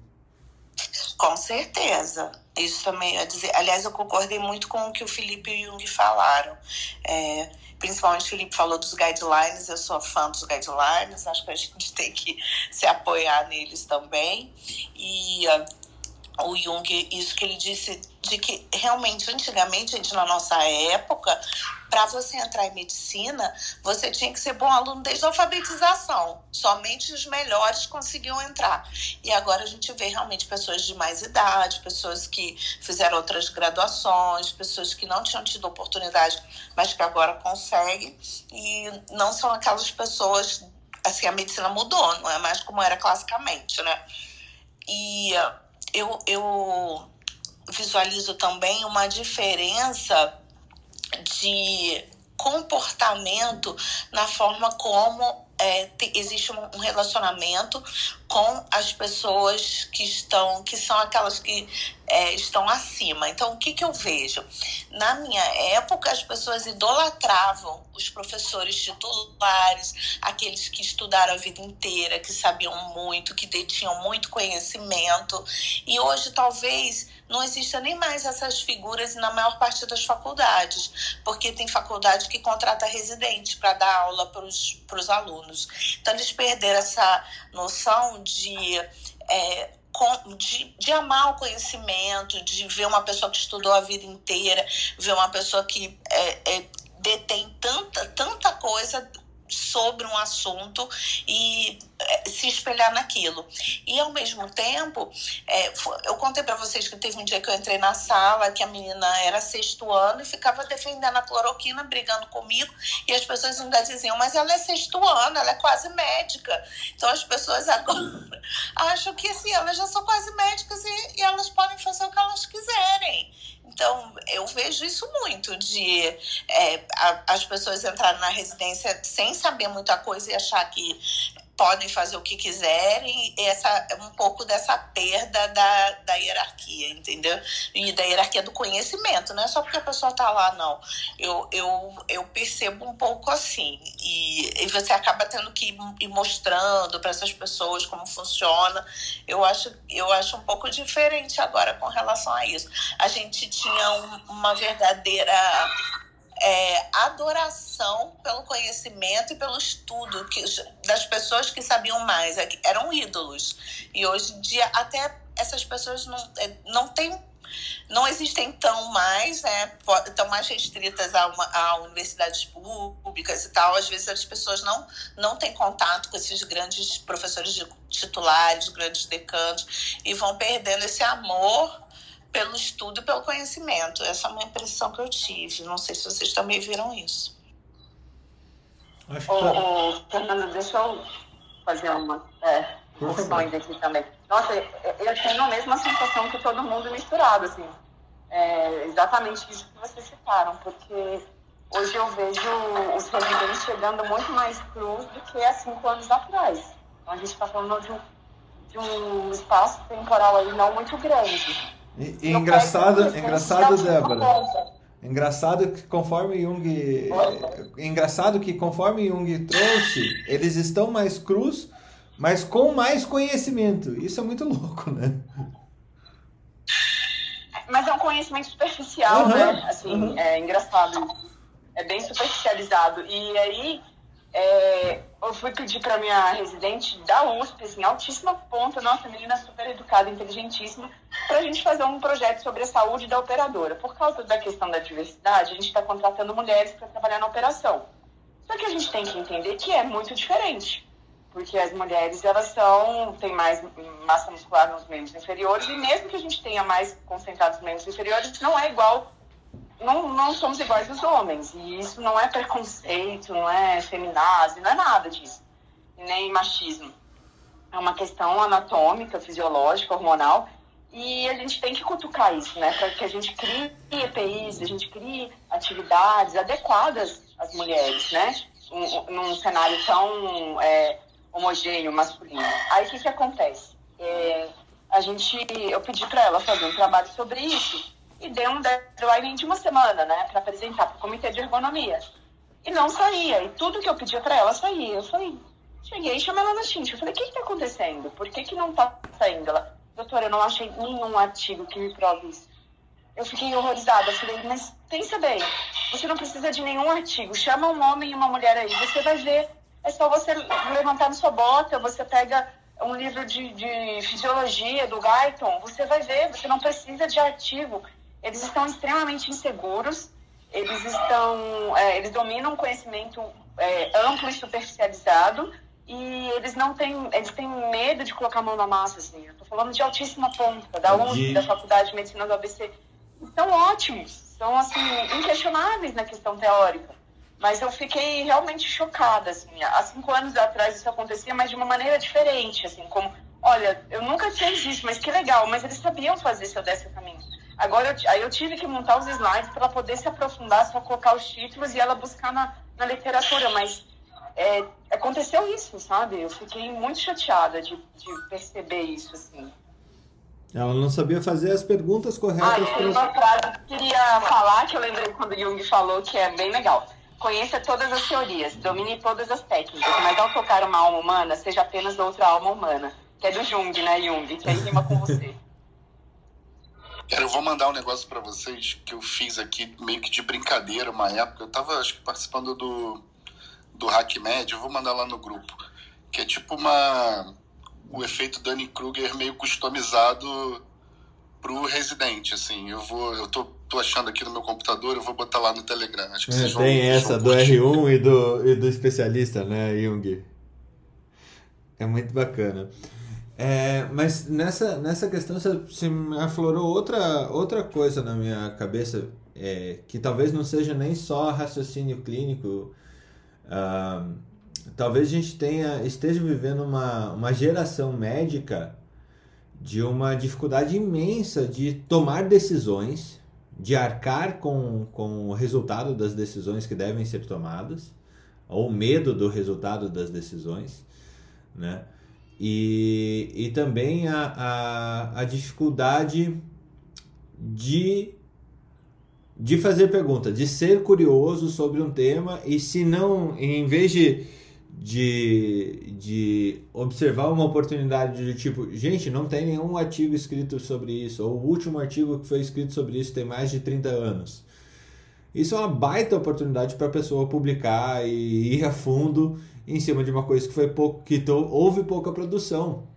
Com certeza. Isso também é dizer. Aliás, eu concordei muito com o que o Felipe e o Jung falaram. É, principalmente o Felipe falou dos guidelines, eu sou fã dos guidelines, acho que a gente tem que se apoiar neles também. E ah, o Jung, isso que ele disse, de que realmente, antigamente, gente, na nossa época, para você entrar em medicina, você tinha que ser bom aluno desde a alfabetização. Somente os melhores conseguiam entrar. E agora a gente vê realmente pessoas de mais idade, pessoas que fizeram outras graduações, pessoas que não tinham tido oportunidade, mas que agora conseguem. E não são aquelas pessoas. Assim, a medicina mudou, não é mais como era classicamente, né? E eu, eu visualizo também uma diferença de comportamento na forma como é, te, existe um relacionamento com as pessoas que estão, que são aquelas que é, estão acima. Então, o que, que eu vejo? Na minha época, as pessoas idolatravam os professores titulares, aqueles que estudaram a vida inteira, que sabiam muito, que detinham muito conhecimento. E hoje, talvez não exista nem mais essas figuras na maior parte das faculdades, porque tem faculdade que contrata residente para dar aula para os alunos. Então, eles perderam essa noção de. É, de, de, amar o conhecimento, de ver uma pessoa que estudou a vida inteira, ver uma pessoa que é, é, detém tanta, tanta coisa sobre um assunto e é, se espelhar naquilo. E ao mesmo tempo, é, eu contei para vocês que teve um dia que eu entrei na sala, que a menina era sexto ano e ficava defendendo a cloroquina, brigando comigo, e as pessoas ainda diziam, mas ela é sexto ano, ela é quase médica. Então as pessoas agora acham que assim, elas já são quase médicas e, e elas podem fazer o que elas quiserem. Então, eu vejo isso muito, de é, a, as pessoas entrarem na residência sem saber muita coisa e achar que podem fazer o que quiserem, essa um pouco dessa perda da, da hierarquia, entendeu? E da hierarquia do conhecimento, não é só porque a pessoa está lá, não. Eu, eu, eu percebo um pouco assim. E, e você acaba tendo que ir mostrando para essas pessoas como funciona. Eu acho, eu acho um pouco diferente agora com relação a isso. A gente tinha um, uma verdadeira é, adoração pelo conhecimento e pelo estudo que, das pessoas que sabiam mais, é eram ídolos. E hoje em dia, até essas pessoas não, é, não têm não existem tão mais, né? Estão mais restritas a, uma, a universidades públicas e tal. Às vezes as pessoas não, não têm contato com esses grandes professores de titulares, grandes decanos, e vão perdendo esse amor pelo estudo e pelo conhecimento. Essa é uma impressão que eu tive. Não sei se vocês também viram isso. Acho que... ô, ô, Fernanda, deixa eu fazer uma é, aqui também. Nossa, eu tenho a mesma sensação que todo mundo misturado, assim. É exatamente isso que vocês citaram, porque hoje eu vejo os residentes chegando muito mais cruz do que há cinco anos atrás. Então a gente está falando de um, de um espaço temporal aí não muito grande. E, e engraçado, engraçado, Débora. Engraçado que conforme Jung, engraçado que conforme Jung trouxe, eles estão mais crus, mas com mais conhecimento. Isso é muito louco, né? Mas é um conhecimento superficial, uhum, né? Assim, uhum. é engraçado. É bem superficializado. E aí é, eu fui pedir para minha residente da USP, assim, altíssima ponta, nossa, menina super educada, inteligentíssima, para a gente fazer um projeto sobre a saúde da operadora. Por causa da questão da diversidade, a gente está contratando mulheres para trabalhar na operação. Só que a gente tem que entender que é muito diferente, porque as mulheres elas são têm mais massa muscular nos membros inferiores e mesmo que a gente tenha mais concentrados membros inferiores, não é igual não, não somos iguais aos homens. E isso não é preconceito, não é feminazi, não é nada disso. Nem machismo. É uma questão anatômica, fisiológica, hormonal. E a gente tem que cutucar isso, né? Para que a gente crie EPIs, a gente crie atividades adequadas às mulheres, né? Um, num cenário tão é, homogêneo, masculino. Aí o que, que acontece? É, a gente, eu pedi para ela fazer um trabalho sobre isso e dei um deadline de uma semana, né, para apresentar para o comitê de ergonomia. E não saía. E tudo que eu pedia para ela saía. Eu falei, cheguei e chamei ela na Cintia. Eu falei, o que está acontecendo? Por que, que não está saindo? Ela, doutora, eu não achei nenhum artigo que me prove isso. Eu fiquei horrorizada. Eu falei, mas pensa bem, você não precisa de nenhum artigo. Chama um homem e uma mulher aí, você vai ver. É só você levantar na sua bota, você pega um livro de, de fisiologia do Guyton, você vai ver, você não precisa de artigo. Eles estão extremamente inseguros, eles estão, é, eles dominam um conhecimento é, amplo e superficializado e eles não têm, eles têm medo de colocar a mão na massa, assim. Eu tô falando de altíssima ponta, da USP, da Faculdade de Medicina do ABC. São ótimos, são, assim, inquestionáveis na questão teórica. Mas eu fiquei realmente chocada, assim. Há cinco anos atrás isso acontecia, mas de uma maneira diferente, assim, como, olha, eu nunca fiz isso, mas que legal, mas eles sabiam fazer se eu desse o caminho. Agora, eu, aí eu tive que montar os slides para poder se aprofundar, só colocar os títulos e ela buscar na, na literatura, mas é, aconteceu isso, sabe? Eu fiquei muito chateada de, de perceber isso, assim. Ela não sabia fazer as perguntas corretas. Ah, tem uma frase que eu queria falar, que eu lembrei quando Jung falou, que é bem legal. Conheça todas as teorias, domine todas as técnicas, mas ao tocar uma alma humana, seja apenas outra alma humana. Que é do Jung, né, Jung? Que aí rima com você. Eu vou mandar um negócio para vocês que eu fiz aqui meio que de brincadeira uma época. Eu tava, acho que, participando do, do HackMed, eu vou mandar lá no grupo. Que é tipo uma. O efeito Danny Kruger meio customizado pro residente, assim. Eu vou. Eu tô tô achando aqui no meu computador, eu vou botar lá no Telegram. Acho que é, vocês vão, tem essa do R1 e do, e do especialista, né, Jung? É muito bacana. É, mas nessa, nessa questão você aflorou outra, outra coisa na minha cabeça, é, que talvez não seja nem só raciocínio clínico. Uh, talvez a gente tenha, esteja vivendo uma, uma geração médica de uma dificuldade imensa de tomar decisões de arcar com, com o resultado das decisões que devem ser tomadas, ou medo do resultado das decisões, né? E, e também a, a, a dificuldade de, de fazer pergunta, de ser curioso sobre um tema e se não, em vez de de, de observar uma oportunidade de tipo, gente, não tem nenhum artigo escrito sobre isso, ou o último artigo que foi escrito sobre isso tem mais de 30 anos. Isso é uma baita oportunidade para a pessoa publicar e ir a fundo em cima de uma coisa que foi pouco, que houve pouca produção,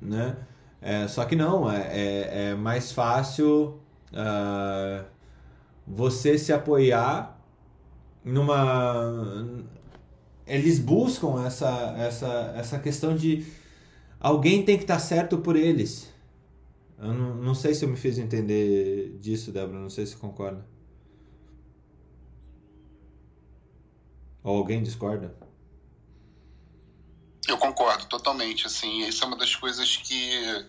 né? É, só que não, é, é, é mais fácil uh, você se apoiar numa eles buscam essa, essa, essa questão de alguém tem que estar tá certo por eles. Eu não, não sei se eu me fiz entender disso, Débora, não sei se concorda. Ou alguém discorda? Eu concordo totalmente, assim, isso é uma das coisas que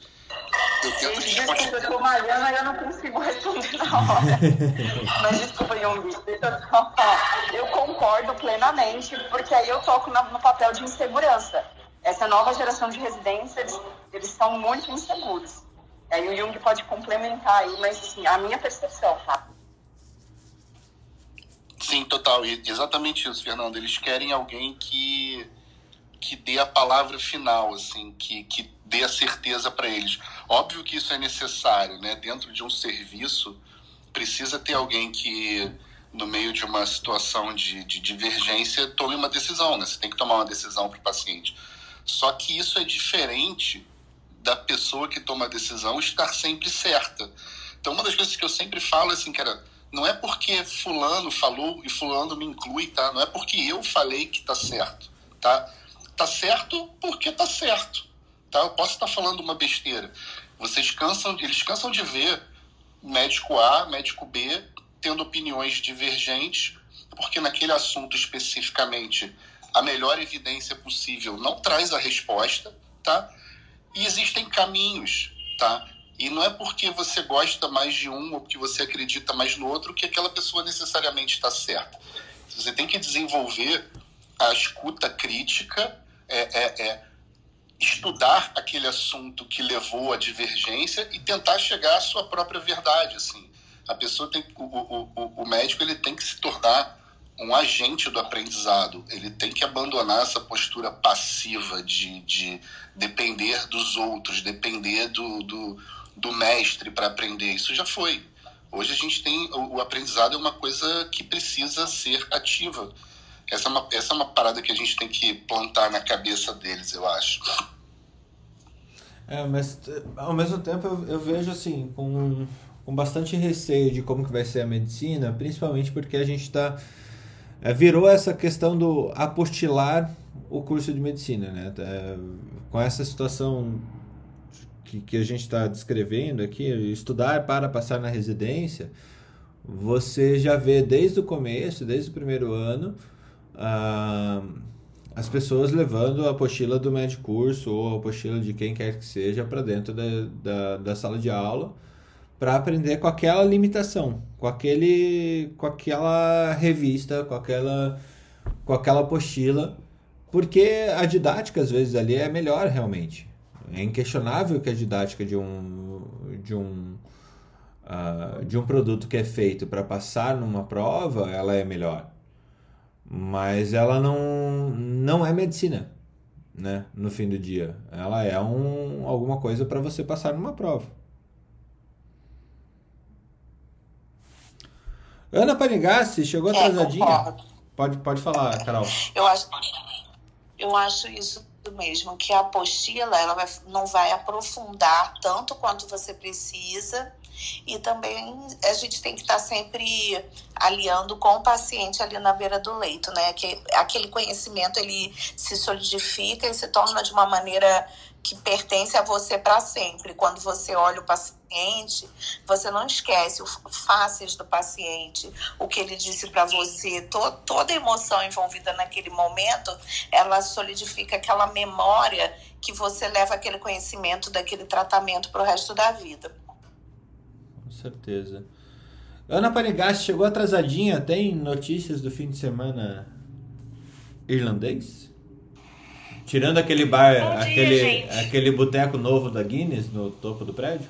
eu tento Desculpa, eu tô malhando e eu não consigo responder na hora. Mas desculpa, Jung, deixa eu só falar. Eu concordo plenamente, porque aí eu toco no papel de insegurança. Essa nova geração de residentes, eles, eles são muito inseguros. Aí o Jung pode complementar aí, mas assim, a minha percepção, tá? Sim, total. E exatamente isso, Fernando. Eles querem alguém que que dê a palavra final, assim, que, que dê a certeza para eles. Óbvio que isso é necessário, né? Dentro de um serviço, precisa ter alguém que, no meio de uma situação de, de divergência, tome uma decisão, né? Você tem que tomar uma decisão para o paciente. Só que isso é diferente da pessoa que toma a decisão estar sempre certa. Então, uma das coisas que eu sempre falo assim, cara, não é porque fulano falou e fulano me inclui, tá? Não é porque eu falei que tá certo, tá? Tá certo porque tá certo. Tá? Eu posso estar falando uma besteira. Vocês cansam, eles cansam de ver médico A, médico B tendo opiniões divergentes, porque naquele assunto especificamente a melhor evidência possível não traz a resposta, tá? E existem caminhos, tá? E não é porque você gosta mais de um ou porque você acredita mais no outro que aquela pessoa necessariamente está certa. Você tem que desenvolver a escuta crítica é, é, é estudar aquele assunto que levou à divergência e tentar chegar à sua própria verdade. Assim, a pessoa tem, o, o, o médico ele tem que se tornar um agente do aprendizado. Ele tem que abandonar essa postura passiva de, de depender dos outros, depender do, do, do mestre para aprender. Isso já foi. Hoje a gente tem o, o aprendizado é uma coisa que precisa ser ativa. Essa é, uma, essa é uma parada que a gente tem que plantar na cabeça deles, eu acho. É, mas ao mesmo tempo eu, eu vejo assim, com, com bastante receio de como que vai ser a medicina, principalmente porque a gente está é, virou essa questão do apostilar o curso de medicina, né? É, com essa situação que, que a gente está descrevendo aqui, estudar para passar na residência, você já vê desde o começo, desde o primeiro ano, ah, as pessoas levando a apostila do médico curso ou a apostila de quem quer que seja para dentro da, da, da sala de aula para aprender com aquela limitação, com aquele, com aquela revista, com aquela, com aquela apostila, porque a didática às vezes ali é melhor realmente. É inquestionável que a didática de um, de um, uh, de um produto que é feito para passar numa prova, ela é melhor. Mas ela não, não é medicina, né? No fim do dia, ela é um, alguma coisa para você passar numa prova. Ana Panigassi chegou é, atrasadinha. Concordo. Pode, pode falar, Carol. Eu acho, eu acho isso mesmo, que a apostila ela vai, não vai aprofundar tanto quanto você precisa e também a gente tem que estar sempre aliando com o paciente ali na beira do leito, né? Que aquele conhecimento ele se solidifica e se torna de uma maneira que pertence a você para sempre. Quando você olha o paciente, você não esquece o faces do paciente, o que ele disse para você, to toda emoção envolvida naquele momento, ela solidifica aquela memória que você leva aquele conhecimento daquele tratamento para o resto da vida. Certeza. Ana Panigasti chegou atrasadinha. Tem notícias do fim de semana irlandês? Tirando aquele bar, dia, aquele, gente. aquele boteco novo da Guinness no topo do prédio?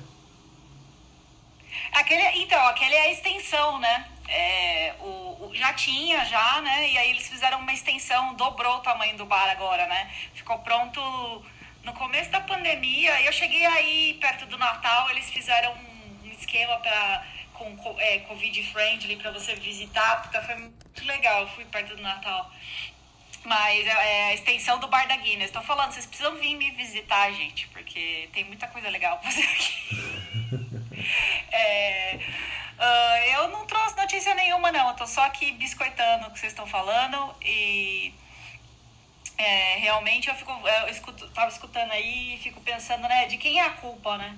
Aquele, então, aquele é a extensão, né? É, o, o, já tinha, já, né? E aí eles fizeram uma extensão, dobrou o tamanho do bar agora, né? Ficou pronto no começo da pandemia. Eu cheguei aí perto do Natal, eles fizeram esquema para com é, Covid friendly para você visitar, porque foi muito legal. Eu fui perto do Natal. Mas é, é a extensão do Bar da Guinness. Tô falando, vocês precisam vir me visitar, gente, porque tem muita coisa legal pra fazer aqui. é, uh, eu não trouxe notícia nenhuma, não. Eu tô só aqui biscoitando o que vocês estão falando e. É, realmente eu fico. Eu escuto, tava escutando aí e fico pensando, né, de quem é a culpa, né?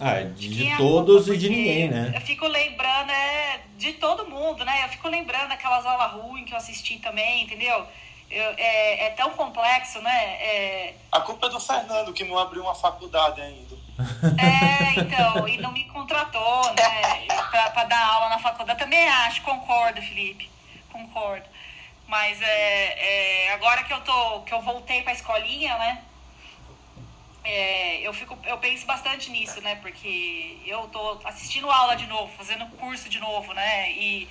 Ah, de, de todos e de ninguém, né? Eu fico lembrando, é, de todo mundo, né? Eu fico lembrando aquelas aulas ruins que eu assisti também, entendeu? Eu, é, é, tão complexo, né? É... A culpa é do Fernando, que não abriu uma faculdade ainda. É, então, e não me contratou, né? Pra, pra dar aula na faculdade. Também acho, concordo, Felipe. Concordo. Mas é, é, agora que eu tô, que eu voltei pra escolinha, né? É, eu, fico, eu penso bastante nisso, né? Porque eu tô assistindo aula de novo, fazendo curso de novo, né? E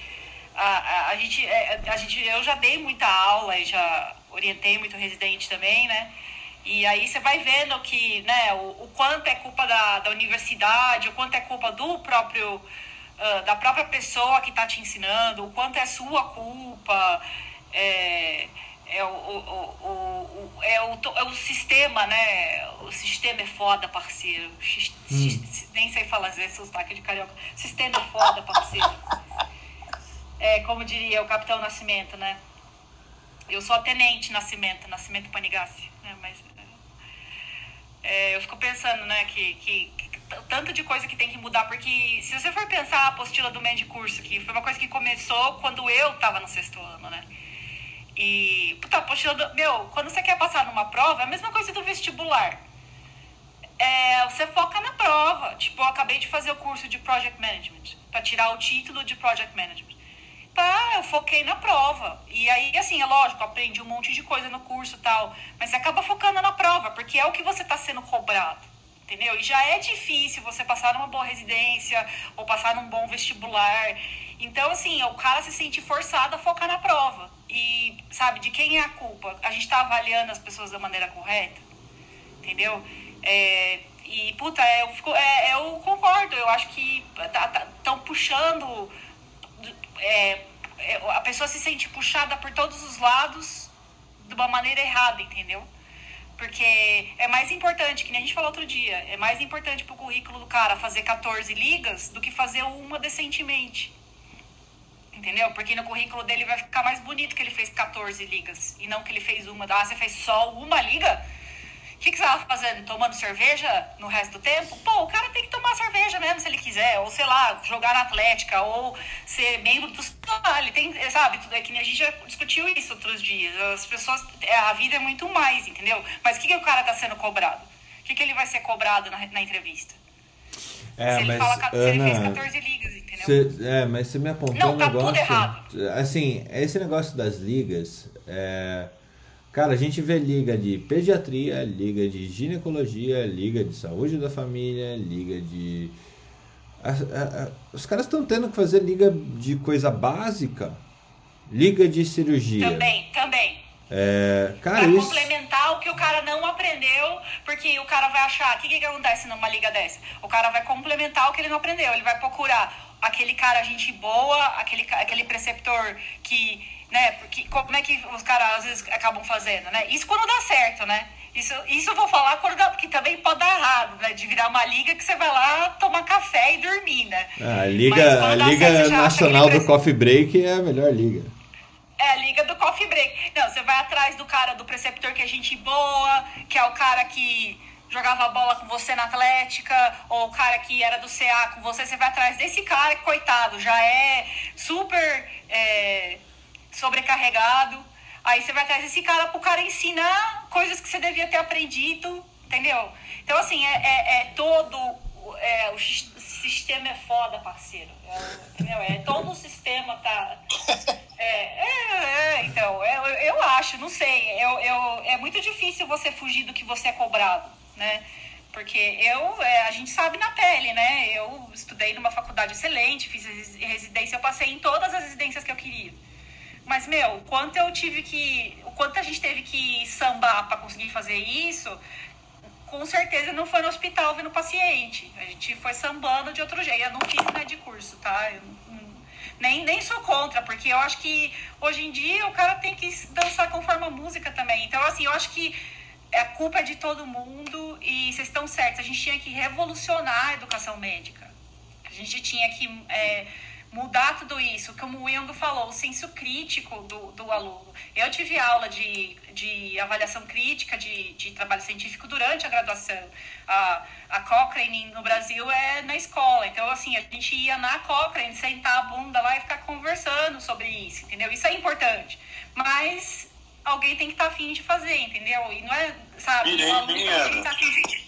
a, a, a, gente, é, a gente, eu já dei muita aula e já orientei muito residente também, né? E aí você vai vendo que, né, o, o quanto é culpa da, da universidade, o quanto é culpa do próprio, uh, da própria pessoa que está te ensinando, o quanto é sua culpa, é, é o, o, o, é, o, é o sistema, né? O sistema é foda, parceiro. Hum. Nem sei falar esse sotaque de carioca. Sistema é foda, parceiro é, como diria o Capitão Nascimento, né? Eu sou a Tenente Nascimento, Nascimento Panigassi, né? Mas é, eu fico pensando, né, que, que, tanto de coisa que tem que mudar, porque se você for pensar a apostila do médio curso, que foi uma coisa que começou quando eu estava no sexto ano, né? E, puta, apostila do, meu, quando você quer passar numa prova, é a mesma coisa do vestibular. É, você foca na prova. Tipo, eu acabei de fazer o curso de Project Management, para tirar o título de Project Management pá, eu foquei na prova. E aí, assim, é lógico, aprendi um monte de coisa no curso e tal, mas você acaba focando na prova, porque é o que você está sendo cobrado. Entendeu? E já é difícil você passar numa boa residência ou passar num bom vestibular. Então, assim, o cara se sente forçado a focar na prova. E, sabe, de quem é a culpa? A gente está avaliando as pessoas da maneira correta? Entendeu? É, e, puta, é, eu, fico, é, eu concordo. Eu acho que estão tá, tá, puxando é, é, a pessoa se sente puxada por todos os lados de uma maneira errada, entendeu? Porque é mais importante, que nem a gente falou outro dia, é mais importante pro currículo do cara fazer 14 ligas do que fazer uma decentemente. Entendeu? Porque no currículo dele vai ficar mais bonito que ele fez 14 ligas e não que ele fez uma. Ah, você fez só uma liga? O que, que você estava fazendo? Tomando cerveja no resto do tempo? Pô, o cara tem que tomar cerveja mesmo se ele quiser. Ou sei lá, jogar na Atlética, ou ser membro do. Ah, ele tem, sabe? É que a gente já discutiu isso outros dias. As pessoas. é, A vida é muito mais, entendeu? Mas o que, que o cara está sendo cobrado? O que, que ele vai ser cobrado na, na entrevista? É, se ele, mas, fala, ca- se ele fez Ana, 14 ligas? Cê- é, mas você me apontou Não, um tá tudo negócio. errado. Assim, esse negócio das ligas. é, Cara, a gente vê liga de pediatria, liga de ginecologia, liga de saúde da família, liga de. a- a- a- Os caras estão tendo que fazer liga de coisa básica. Liga de cirurgia. Também, também. É, cara, Pra isso. complementar o que o cara não aprendeu, porque o cara vai achar, o que, que acontece numa liga dessa? O cara vai complementar o que ele não aprendeu, ele vai procurar aquele cara gente boa, aquele, aquele preceptor que, né, porque, como é que os caras às vezes acabam fazendo, né? Isso quando dá certo, né? Isso, isso eu vou falar quando dá, porque também pode dar errado, né? De virar uma liga que você vai lá tomar café e dormir, né? A Mas Ah, Liga, a Liga certo, Nacional do Coffee Break é a melhor liga. é a liga do coffee break. Não, você vai atrás do cara do preceptor que é gente boa, que é o cara que jogava bola com você na Atlética, ou o cara que era do CA com você, você vai atrás desse cara que, coitado, já é super é, sobrecarregado. Aí você vai atrás desse cara pro cara ensinar coisas que você devia ter aprendido, entendeu? Então, assim, é, é, é todo. É, o sis- sistema é foda, parceiro. É, entendeu? É, todo o sistema tá. É, então, eu, eu acho, não sei. Eu, eu, é muito difícil você fugir do que você é cobrado, né? Porque eu, é, a gente sabe na pele, né? Eu estudei numa faculdade excelente, fiz resi- residência, eu passei em todas as residências que eu queria. Mas, meu, o quanto eu tive que. O quanto a gente teve que sambar para conseguir fazer isso, com certeza não foi no hospital vendo paciente. A gente foi sambando de outro jeito. Eu não fiz né, de curso, tá? Eu não- nem, nem sou contra, porque eu acho que hoje em dia o cara tem que dançar conforme a música também. Então, assim, eu acho que a culpa é de todo mundo e vocês estão certos. A gente tinha que revolucionar a educação médica. A gente tinha que é, mudar tudo isso. Como o Young falou, o senso crítico do, do aluno. Eu tive aula de, de avaliação crítica de, de trabalho científico durante a graduação. A, a Cochrane no Brasil é na escola. Então, assim, a gente ia na Cochrane, sentar a bunda lá e ficar conversando sobre isso, entendeu? Isso é importante. Mas alguém tem que estar afim de fazer, entendeu? E não é, sabe, Bireme, o aluno tem que estar afim de...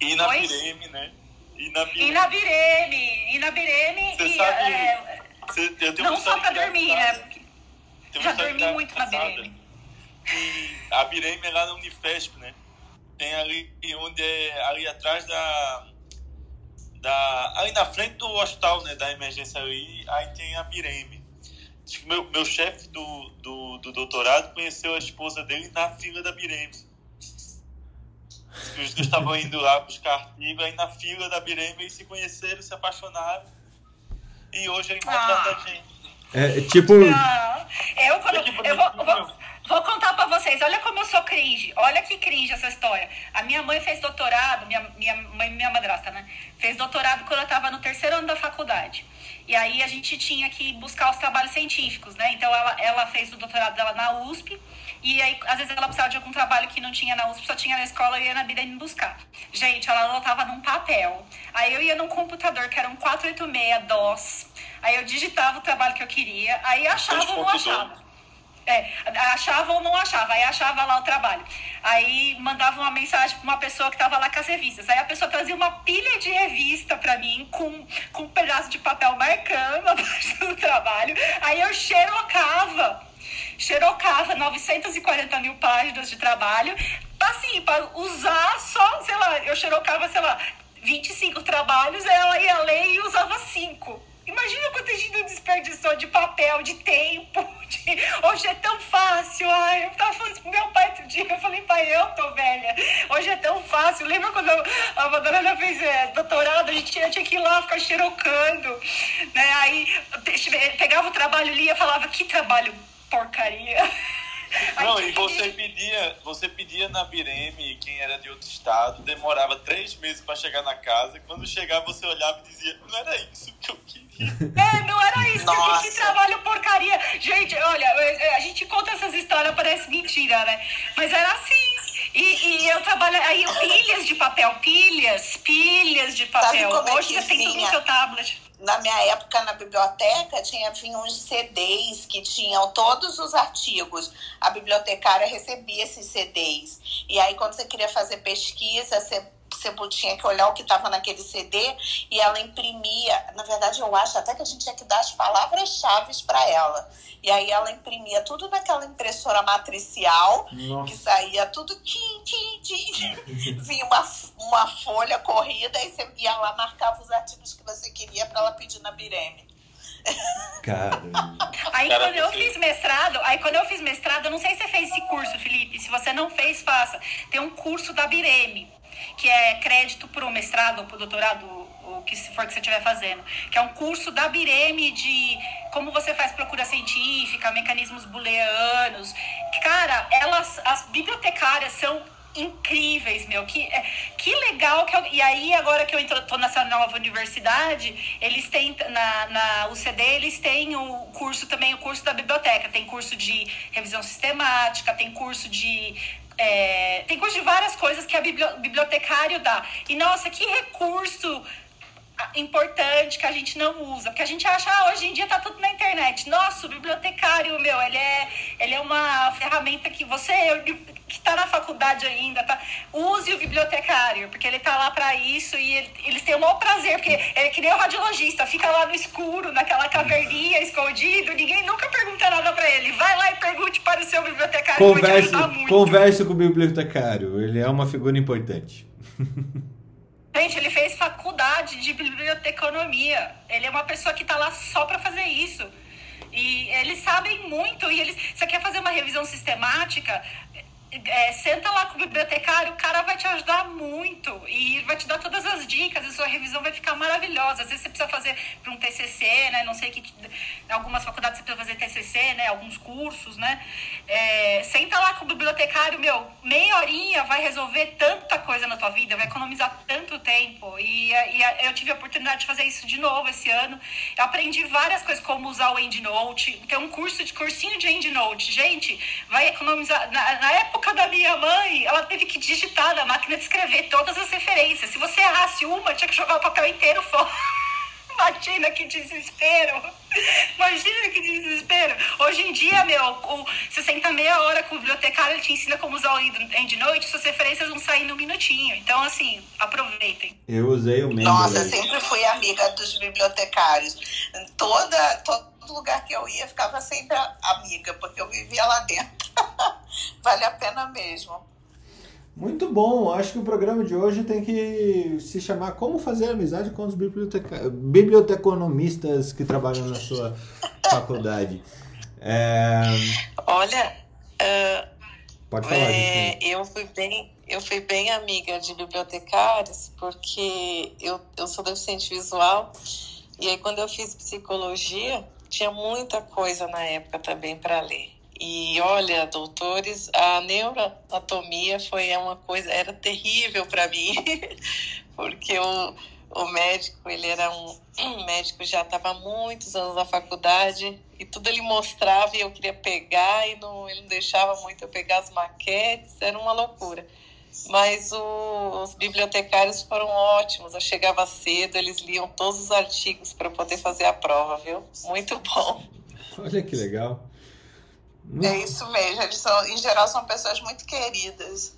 E na? Bireme, né? E na Bireme. E na Bireme, e na Bireme, Você e, sabe, é, Você- eu tenho não só pra dormir, né? Tem já dormi muito na. Bireme. A Bireme é lá na Unifesp, né? Tem ali onde é ali atrás da. da ali na frente do hospital, né? Da emergência ali, aí tem a Bireme. Diz que Meu, meu chefe do, do, do doutorado conheceu a esposa dele na fila da Bireme. Os dois estavam indo lá buscar artigo, aí na fila da Bireme eles se conheceram, se apaixonaram. E hoje ele Ah. a gente. É tipo. Não, eu quando. Olha que Eu vou, bonitinho. vou, vou contar pra vocês, olha como eu sou cringe. Olha que cringe essa história. A minha mãe fez doutorado, minha, minha mãe, minha madrasta, né? Fez doutorado quando eu tava no terceiro ano da faculdade. E aí a gente tinha que buscar os trabalhos científicos, né? Então ela, ela fez o doutorado dela na USP. E aí, às vezes, ela precisava de algum trabalho que não tinha na USP, só tinha na escola e ia na Bira me buscar. Gente, ela anotava num papel. Aí eu ia num computador, que era um 486 DOS. Aí eu digitava o trabalho que eu queria. Aí achava ou não 2.2. achava. É, achava ou não achava, aí achava lá o trabalho. Aí mandava uma mensagem pra uma pessoa que tava lá com as revistas. Aí a pessoa trazia uma pilha de revista pra mim, com, com um pedaço de papel marcando a parte do trabalho. Aí eu xerocava. Xerocava 940 mil páginas de trabalho. Assim, pra usar só, sei lá, eu xerocava, sei lá, 25 trabalhos, ela ia ler e usava 5. Imagina quanto a gente desperdiçou de papel, de tempo. Hoje é tão fácil. Ai, eu tava falando isso pro meu pai outro dia. Eu falei, pai, eu tô velha. Hoje é tão fácil. Lembra quando a Madalena fez é, doutorado? A gente tinha, tinha que ir lá ficar xerocando. Né? Aí pe- pegava o trabalho ali e falava, que trabalho porcaria. Não, e você pedia, você pedia na Bireme, quem era de outro estado, demorava três meses para chegar na casa, e quando chegava você olhava e dizia, não era isso que eu queria. É, não era isso, que, que trabalho porcaria. Gente, olha, a gente conta essas histórias, parece mentira, né? Mas era assim. E, e eu trabalho aí pilhas de papel, pilhas, pilhas de papel. é Hoje você tem tudo no seu tablet na minha época na biblioteca tinha vinha uns CDs que tinham todos os artigos. A bibliotecária recebia esses CDs. E aí quando você queria fazer pesquisa, você você tinha que olhar o que estava naquele CD e ela imprimia. Na verdade, eu acho até que a gente tinha que dar as palavras-chave para ela. E aí ela imprimia tudo naquela impressora matricial, Nossa. que saía tudo tim, tim, tim. Vinha uma, uma folha corrida e você ia lá, marcava os artigos que você queria para ela pedir na Bireme. Caramba. Aí quando eu fiz mestrado, aí quando eu fiz mestrado, eu não sei se você fez esse curso, Felipe. Se você não fez, faça. Tem um curso da Bireme que é crédito para o mestrado ou para o doutorado, o que for que você estiver fazendo, que é um curso da Bireme de como você faz procura científica, mecanismos booleanos. Cara, elas, as bibliotecárias são incríveis, meu. Que, é, que legal que eu, E aí, agora que eu estou nessa nova universidade, eles têm, na, na UCD, eles têm o curso também, o curso da biblioteca. Tem curso de revisão sistemática, tem curso de é, tem curso de várias coisas que a bibliotecário dá. E nossa, que recurso importante que a gente não usa, porque a gente acha, ah, hoje em dia tá tudo na internet. Nossa, o bibliotecário, meu, ele é, ele é uma ferramenta que você que tá na faculdade ainda, tá, use o bibliotecário, porque ele tá lá para isso e ele, eles têm o maior prazer, porque é que nem o radiologista, fica lá no escuro, naquela caverninha, escondido, ninguém nunca pergunta nada para ele. Vai lá e pergunte para o seu bibliotecário, converse, converse com o bibliotecário, ele é uma figura importante. Gente, ele fez faculdade de biblioteconomia. Ele é uma pessoa que está lá só para fazer isso. E eles sabem muito. E eles. Você quer fazer uma revisão sistemática? É, senta lá com o bibliotecário, o cara vai te ajudar muito e vai te dar todas as dicas, e sua revisão vai ficar maravilhosa. Às vezes você precisa fazer para um TCC, né? Não sei que algumas faculdades você precisa fazer TCC, né? Alguns cursos, né? É, senta lá com o bibliotecário, meu, meia horinha vai resolver tanta coisa na tua vida, vai economizar tanto tempo. E, e eu tive a oportunidade de fazer isso de novo esse ano. Eu aprendi várias coisas, como usar o EndNote. Tem um curso de cursinho de EndNote. Gente, vai economizar. Na, na época época da minha mãe, ela teve que digitar na máquina de escrever todas as referências. Se você errasse uma, tinha que jogar o papel inteiro fora. Imagina que desespero! Imagina que desespero! Hoje em dia, meu, o, você senta meia hora com o bibliotecário, ele te ensina como usar o EndNote, suas referências vão sair no minutinho. Então, assim, aproveitem. Eu usei o Mendeley. Nossa, sempre fui amiga dos bibliotecários. Toda, todo lugar que eu ia, ficava sempre amiga, porque eu vivia lá dentro. vale a pena mesmo. Muito bom, acho que o programa de hoje tem que se chamar Como Fazer Amizade com os biblioteca... biblioteconomistas que trabalham na sua faculdade. É... Olha, uh, pode falar. É, eu fui bem, eu fui bem amiga de bibliotecários porque eu, eu sou deficiente visual e aí quando eu fiz psicologia tinha muita coisa na época também para ler. E olha, doutores, a neuroanatomia foi uma coisa, era terrível para mim, porque o, o médico, ele era um, um médico já estava muitos anos na faculdade e tudo ele mostrava e eu queria pegar e não, ele não deixava muito eu pegar as maquetes, era uma loucura. Mas o, os bibliotecários foram ótimos. Eu chegava cedo, eles liam todos os artigos para poder fazer a prova, viu? Muito bom. Olha que legal. É isso mesmo, eles são, em geral são pessoas muito queridas.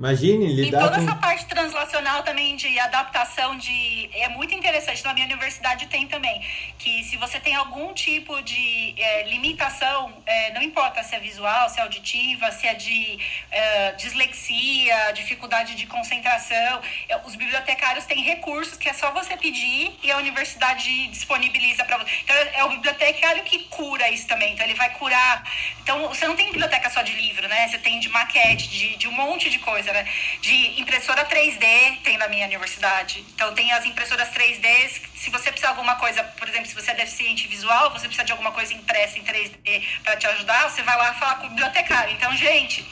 Imagine lidar E toda com... essa parte translacional também de adaptação de... É muito interessante. Na minha universidade tem também. Que se você tem algum tipo de é, limitação, é, não importa se é visual, se é auditiva, se é de é, dislexia, dificuldade de concentração, é, os bibliotecários têm recursos que é só você pedir e a universidade disponibiliza para você. Então é o bibliotecário que cura isso também. Então ele vai curar... Então você não tem biblioteca só de livro, né? Você tem de maquete, de, de um monte de coisa coisa, né? De impressora 3D tem na minha universidade. Então tem as impressoras 3D. Se você precisar de alguma coisa, por exemplo, se você é deficiente visual, você precisa de alguma coisa impressa em 3D para te ajudar, você vai lá falar com o bibliotecário. Então, gente,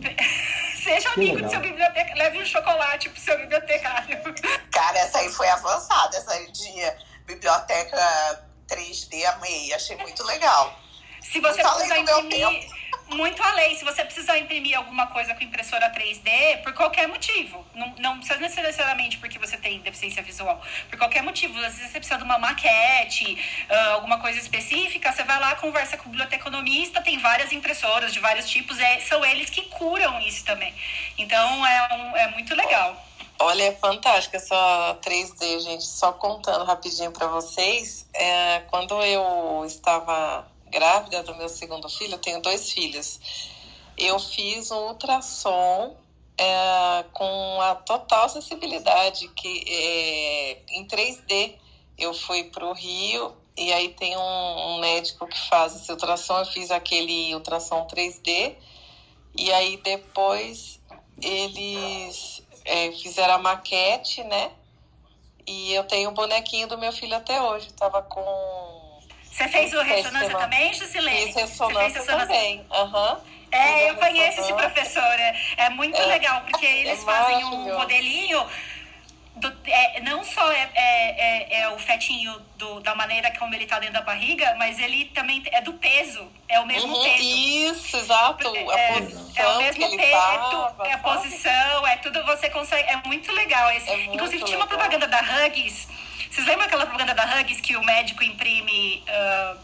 seja amigo do seu bibliotecário, leve um chocolate pro seu bibliotecário. Cara, essa aí foi avançada, essa aí de biblioteca 3D, amei, achei muito legal. Se você precisar imprimir. Muito além, se você precisar imprimir alguma coisa com impressora 3D, por qualquer motivo, não, não precisa necessariamente porque você tem deficiência visual, por qualquer motivo, às vezes você precisa de uma maquete, ah, alguma coisa específica, você vai lá, conversa com o biblioteconomista, tem várias impressoras de vários tipos, é, são eles que curam isso também. Então é, um- é muito legal. Olha, é fantástica essa 3D, gente. Só contando rapidinho pra vocês, é, quando eu estava grávida do meu segundo filho, eu tenho dois filhos, eu fiz um ultrassom é, com a total acessibilidade, que é, em 3D. Eu fui pro Rio e aí tem um, um médico que faz esse ultrassom, eu fiz aquele ultrassom 3D e aí depois eles é, fizeram a maquete, né? E eu tenho o bonequinho do meu filho até hoje. Tava com. Você fez o ressonância também, Jusilene? Fiz Você fez ressonância também. Aham. É, eu conheço esse ressonância. professor. É, é muito É. legal, porque eles É fazem um modelinho. do- é, não só é, é, é, é o fetinho do, da maneira como ele tá dentro da barriga, mas ele também é do peso. É o mesmo Uhum, peso. Isso, exato. A É, posição é o que mesmo ele peso, tava, é a posição, é tudo você consegue. É muito legal esse. É muito Inclusive tinha uma legal. propaganda da Huggies. Vocês lembram aquela propaganda da Huggies que o médico imprime. ah,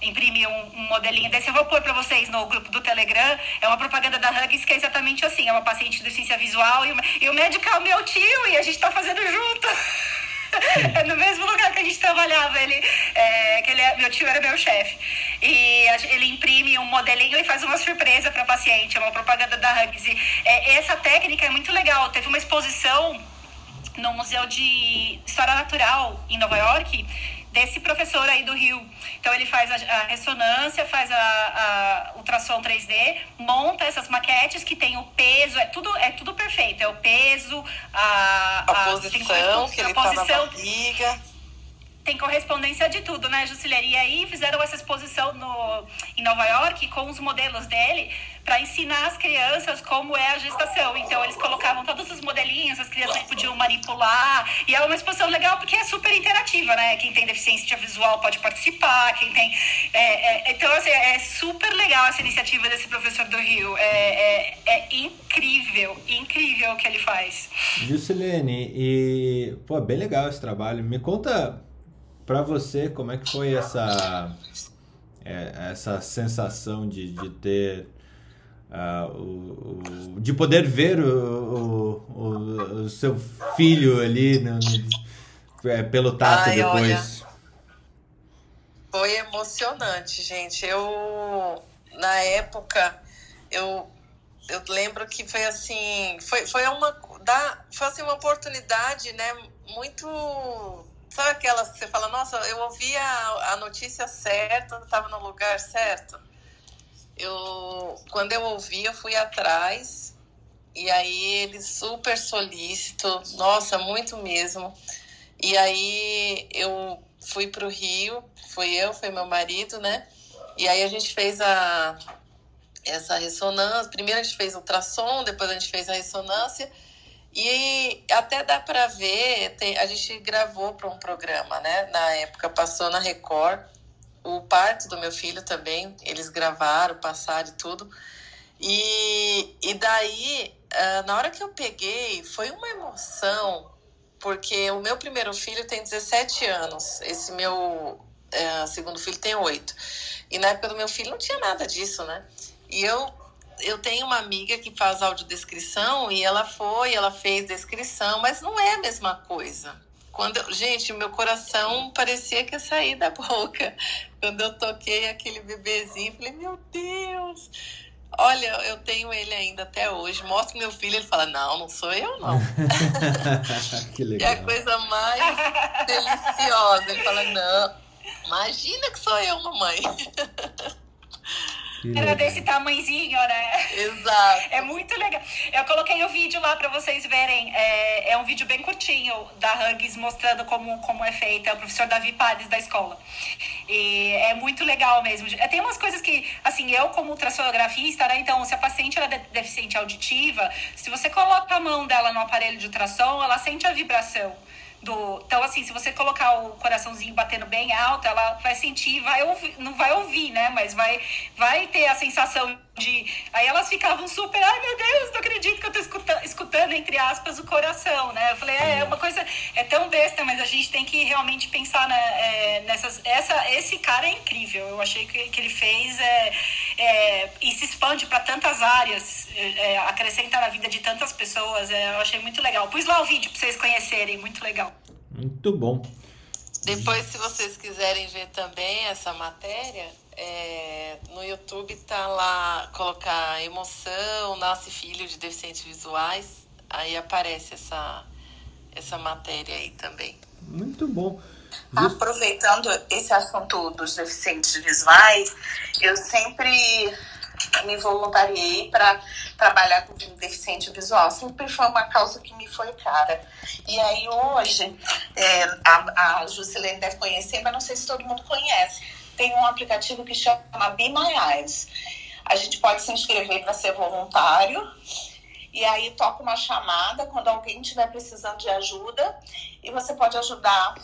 imprime um, um modelinho desse, eu vou pôr pra vocês no grupo do Telegram. É uma propaganda da Huggies que é exatamente assim: é uma paciente de deficiência visual e o, e o médico é o meu tio e a gente tá fazendo junto. É no mesmo lugar que a gente trabalhava. Ele, é, que ele é- meu tio era meu chefe. E ele imprime um modelinho e faz uma surpresa para paciente. É uma propaganda da Huggies. E, é, essa técnica é muito legal. Teve uma exposição no Museu de História Natural em Nova York desse professor aí do Rio. Então ele faz a, a ressonância, faz a, a ultrassom 3D, monta essas maquetes que tem o peso, é tudo é tudo perfeito, é o peso, a, A, posição que a ele tá na posição barriga. Tem correspondência de tudo, né, Jusileira? E aí fizeram essa exposição no, em Nova York com os modelos dele para ensinar as crianças como é a gestação. Então eles colocavam todos os modelinhos, as crianças podiam manipular. E é uma exposição legal porque é super interativa, né? Quem tem deficiência visual pode participar, quem tem. é, é, então, assim, é super legal essa iniciativa desse professor do Rio. É, é, é incrível, incrível o que ele faz. Juscelene, e pô, bem legal esse trabalho. Me conta pra você como é que foi essa é, essa sensação de, de ter ah, o, o- de poder ver o, o, o seu filho ali no, no- é, pelo tato Ai, depois. Foi emocionante, gente. Eu, na época, eu, eu lembro que foi assim, foi, foi uma, da, foi assim, uma oportunidade, né, muito, sabe aquelas que você fala, nossa, eu ouvi a, a notícia certa, estava no lugar certo. Eu, quando eu ouvi, eu fui atrás, e aí ele super solícito, nossa, muito mesmo. E aí eu fui pro Rio, fui eu, foi meu marido, né? E aí a gente fez a essa ressonância. Primeiro a gente fez ultrassom, depois a gente fez a ressonância. E até dá para ver, tem- a gente gravou para um programa, né? Na época passou na Record. O parto do meu filho também, eles gravaram, passaram e tudo. E, e daí, ah, na hora que eu peguei, foi uma emoção, porque o meu primeiro filho tem 17 anos, esse meu eh, segundo filho tem 8. E na época do meu filho não tinha nada disso, né? E eu, eu tenho uma amiga que faz audiodescrição e ela foi, ela fez descrição, mas não é a mesma coisa. Quando eu- gente, meu coração parecia que ia sair da boca. Quando eu toquei aquele bebezinho, falei, meu Deus! Olha, eu tenho ele ainda até hoje. Mostro meu filho, ele fala, não, não sou eu, não. que É legal. a coisa mais deliciosa. Ele fala, não, imagina que sou eu, mamãe. era desse tamanhozinho, né? Exato. É muito legal. Eu coloquei o vídeo lá para vocês verem. É, é, um vídeo bem curtinho da Hugs mostrando como, como é feita. É o professor Davi Pares da escola. E é muito legal mesmo. Tem umas coisas que, assim, eu como ultrassonografista, né? Então, se a paciente ela é deficiente auditiva, se você coloca a mão dela no aparelho de ultrassom, ela sente a vibração do. Então, assim, se você colocar o coraçãozinho batendo bem alto, ela vai sentir, vai ouvir, não vai ouvir, né? Mas vai, vai ter a sensação de. Aí elas ficavam super, ai meu Deus, não acredito que eu tô escutando, escutando entre aspas, o coração, né? Eu falei, é, é uma coisa, é tão besta, mas a gente tem que realmente pensar né, é, nessas. Essa, esse cara é incrível. Eu achei que, que ele fez é, é e se expande para tantas áreas, é, acrescenta na vida de tantas pessoas. É, eu achei muito legal. Pus lá o vídeo para vocês conhecerem, muito legal. Muito bom. Depois, se vocês quiserem ver também essa matéria, é, no YouTube tá lá colocar emoção, nasce filho de deficientes visuais, aí aparece essa, essa matéria aí também. Muito bom. Aproveitando esse assunto dos deficientes visuais, eu sempre me voluntariei para trabalhar com deficiente visual. Sempre foi uma causa que me foi cara. E aí hoje, é, a, a Juscelene deve conhecer, mas não sei se todo mundo conhece. Tem um aplicativo que chama Be My Eyes. A gente pode se inscrever para ser voluntário. E aí toca uma chamada quando alguém estiver precisando de ajuda e você pode ajudar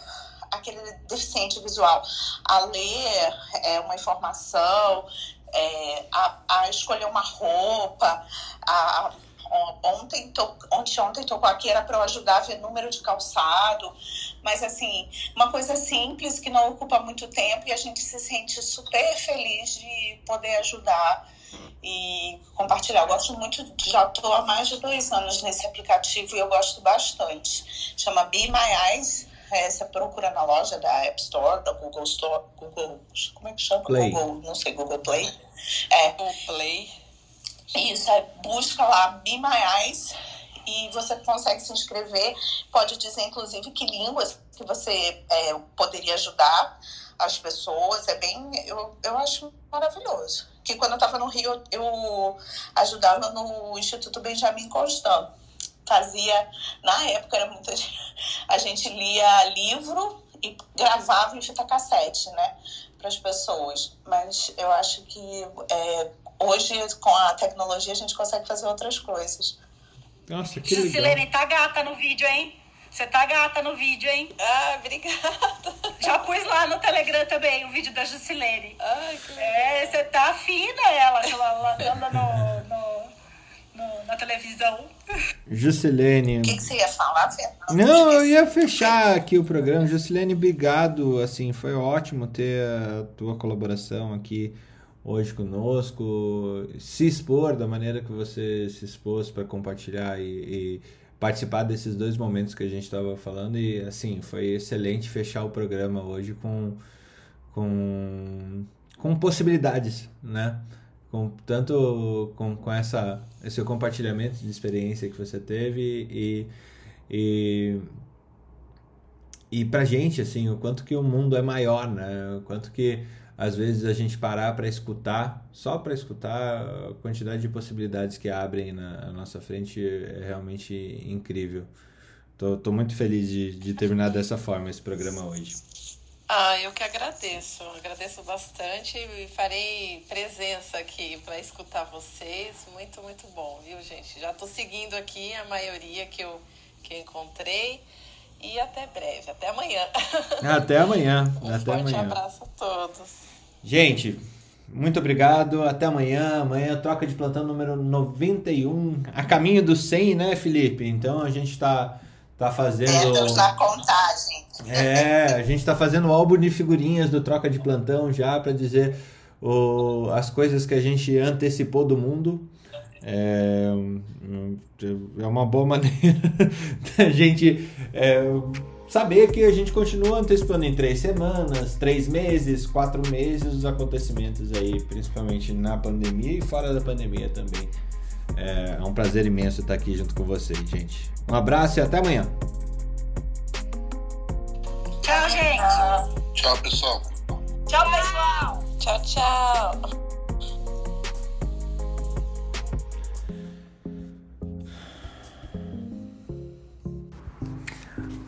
aquele deficiente visual a ler é, uma informação, é, a, a, escolher uma roupa. A, ontem, to, ontem, ontem tocou aqui era para eu ajudar a ver número de calçado. Mas, assim, uma coisa simples que não ocupa muito tempo e a gente se sente super feliz de poder ajudar e compartilhar. Eu gosto muito, já estou há mais de dois anos nesse aplicativo e eu gosto bastante. Chama Be My Eyes é, você procura na loja da App Store, da Google Store, Google, como é que chama? Play. Google, não sei, Google Play. É. Google Play. Isso, é, busca lá Be My Eyes e você consegue se inscrever. Pode dizer, inclusive, que línguas que você é, poderia ajudar as pessoas. É bem, eu, eu acho maravilhoso. Que quando eu estava no Rio, eu ajudava no Instituto Benjamin Constant fazia, na época era muita a gente lia livro e gravava em fita cassete, né, para as pessoas. Mas eu acho que é, hoje com a tecnologia a gente consegue fazer outras coisas. Nossa, que legal. Silene tá gata no vídeo, hein? Você tá gata no vídeo, hein? Ah, obrigada. Já pus lá no Telegram também o vídeo da Jusilene. Ai, que legal. É, você tá fina ela, ela anda no, no, no, na televisão. Juscelene. O que, que, você ia falar, Fernando? Não, eu ia fechar aqui o programa. Juscelene, obrigado. Assim, foi ótimo ter a tua colaboração aqui hoje conosco, se expor da maneira que você se expôs para compartilhar e, e, participar desses dois momentos que a gente estava falando. E assim, foi excelente fechar o programa hoje com, com, com possibilidades, né? com tanto com, com essa esse compartilhamento de experiência que você teve e e e pra gente assim o quanto que o mundo é maior né o quanto que às vezes a gente parar para escutar só para escutar a quantidade de possibilidades que abrem na nossa frente é realmente incrível tô, tô muito feliz de, de terminar dessa forma esse programa hoje ah, eu que agradeço, agradeço bastante e farei presença aqui para escutar vocês. Muito, muito bom, viu, gente? Já estou seguindo aqui a maioria que eu, que eu encontrei e até breve, até amanhã. Até amanhã. um até forte amanhã. abraço a todos. Gente, muito obrigado. Até amanhã. Amanhã troca de plantão número 91. A caminho do 100, né, Felipe? Então a gente está tá fazendo. Estamos na contagem. É, a gente está fazendo o álbum de figurinhas do Troca de Plantão já para dizer o, as coisas que a gente antecipou do mundo. É, é uma boa maneira da gente é, saber que a gente continua antecipando em três semanas, três meses, quatro meses os acontecimentos aí, principalmente na pandemia e fora da pandemia também. É, é um prazer imenso estar aqui junto com vocês, gente. Um abraço e até amanhã. Tchau, gente. Tchau, pessoal. Tchau, pessoal. Tchau, tchau.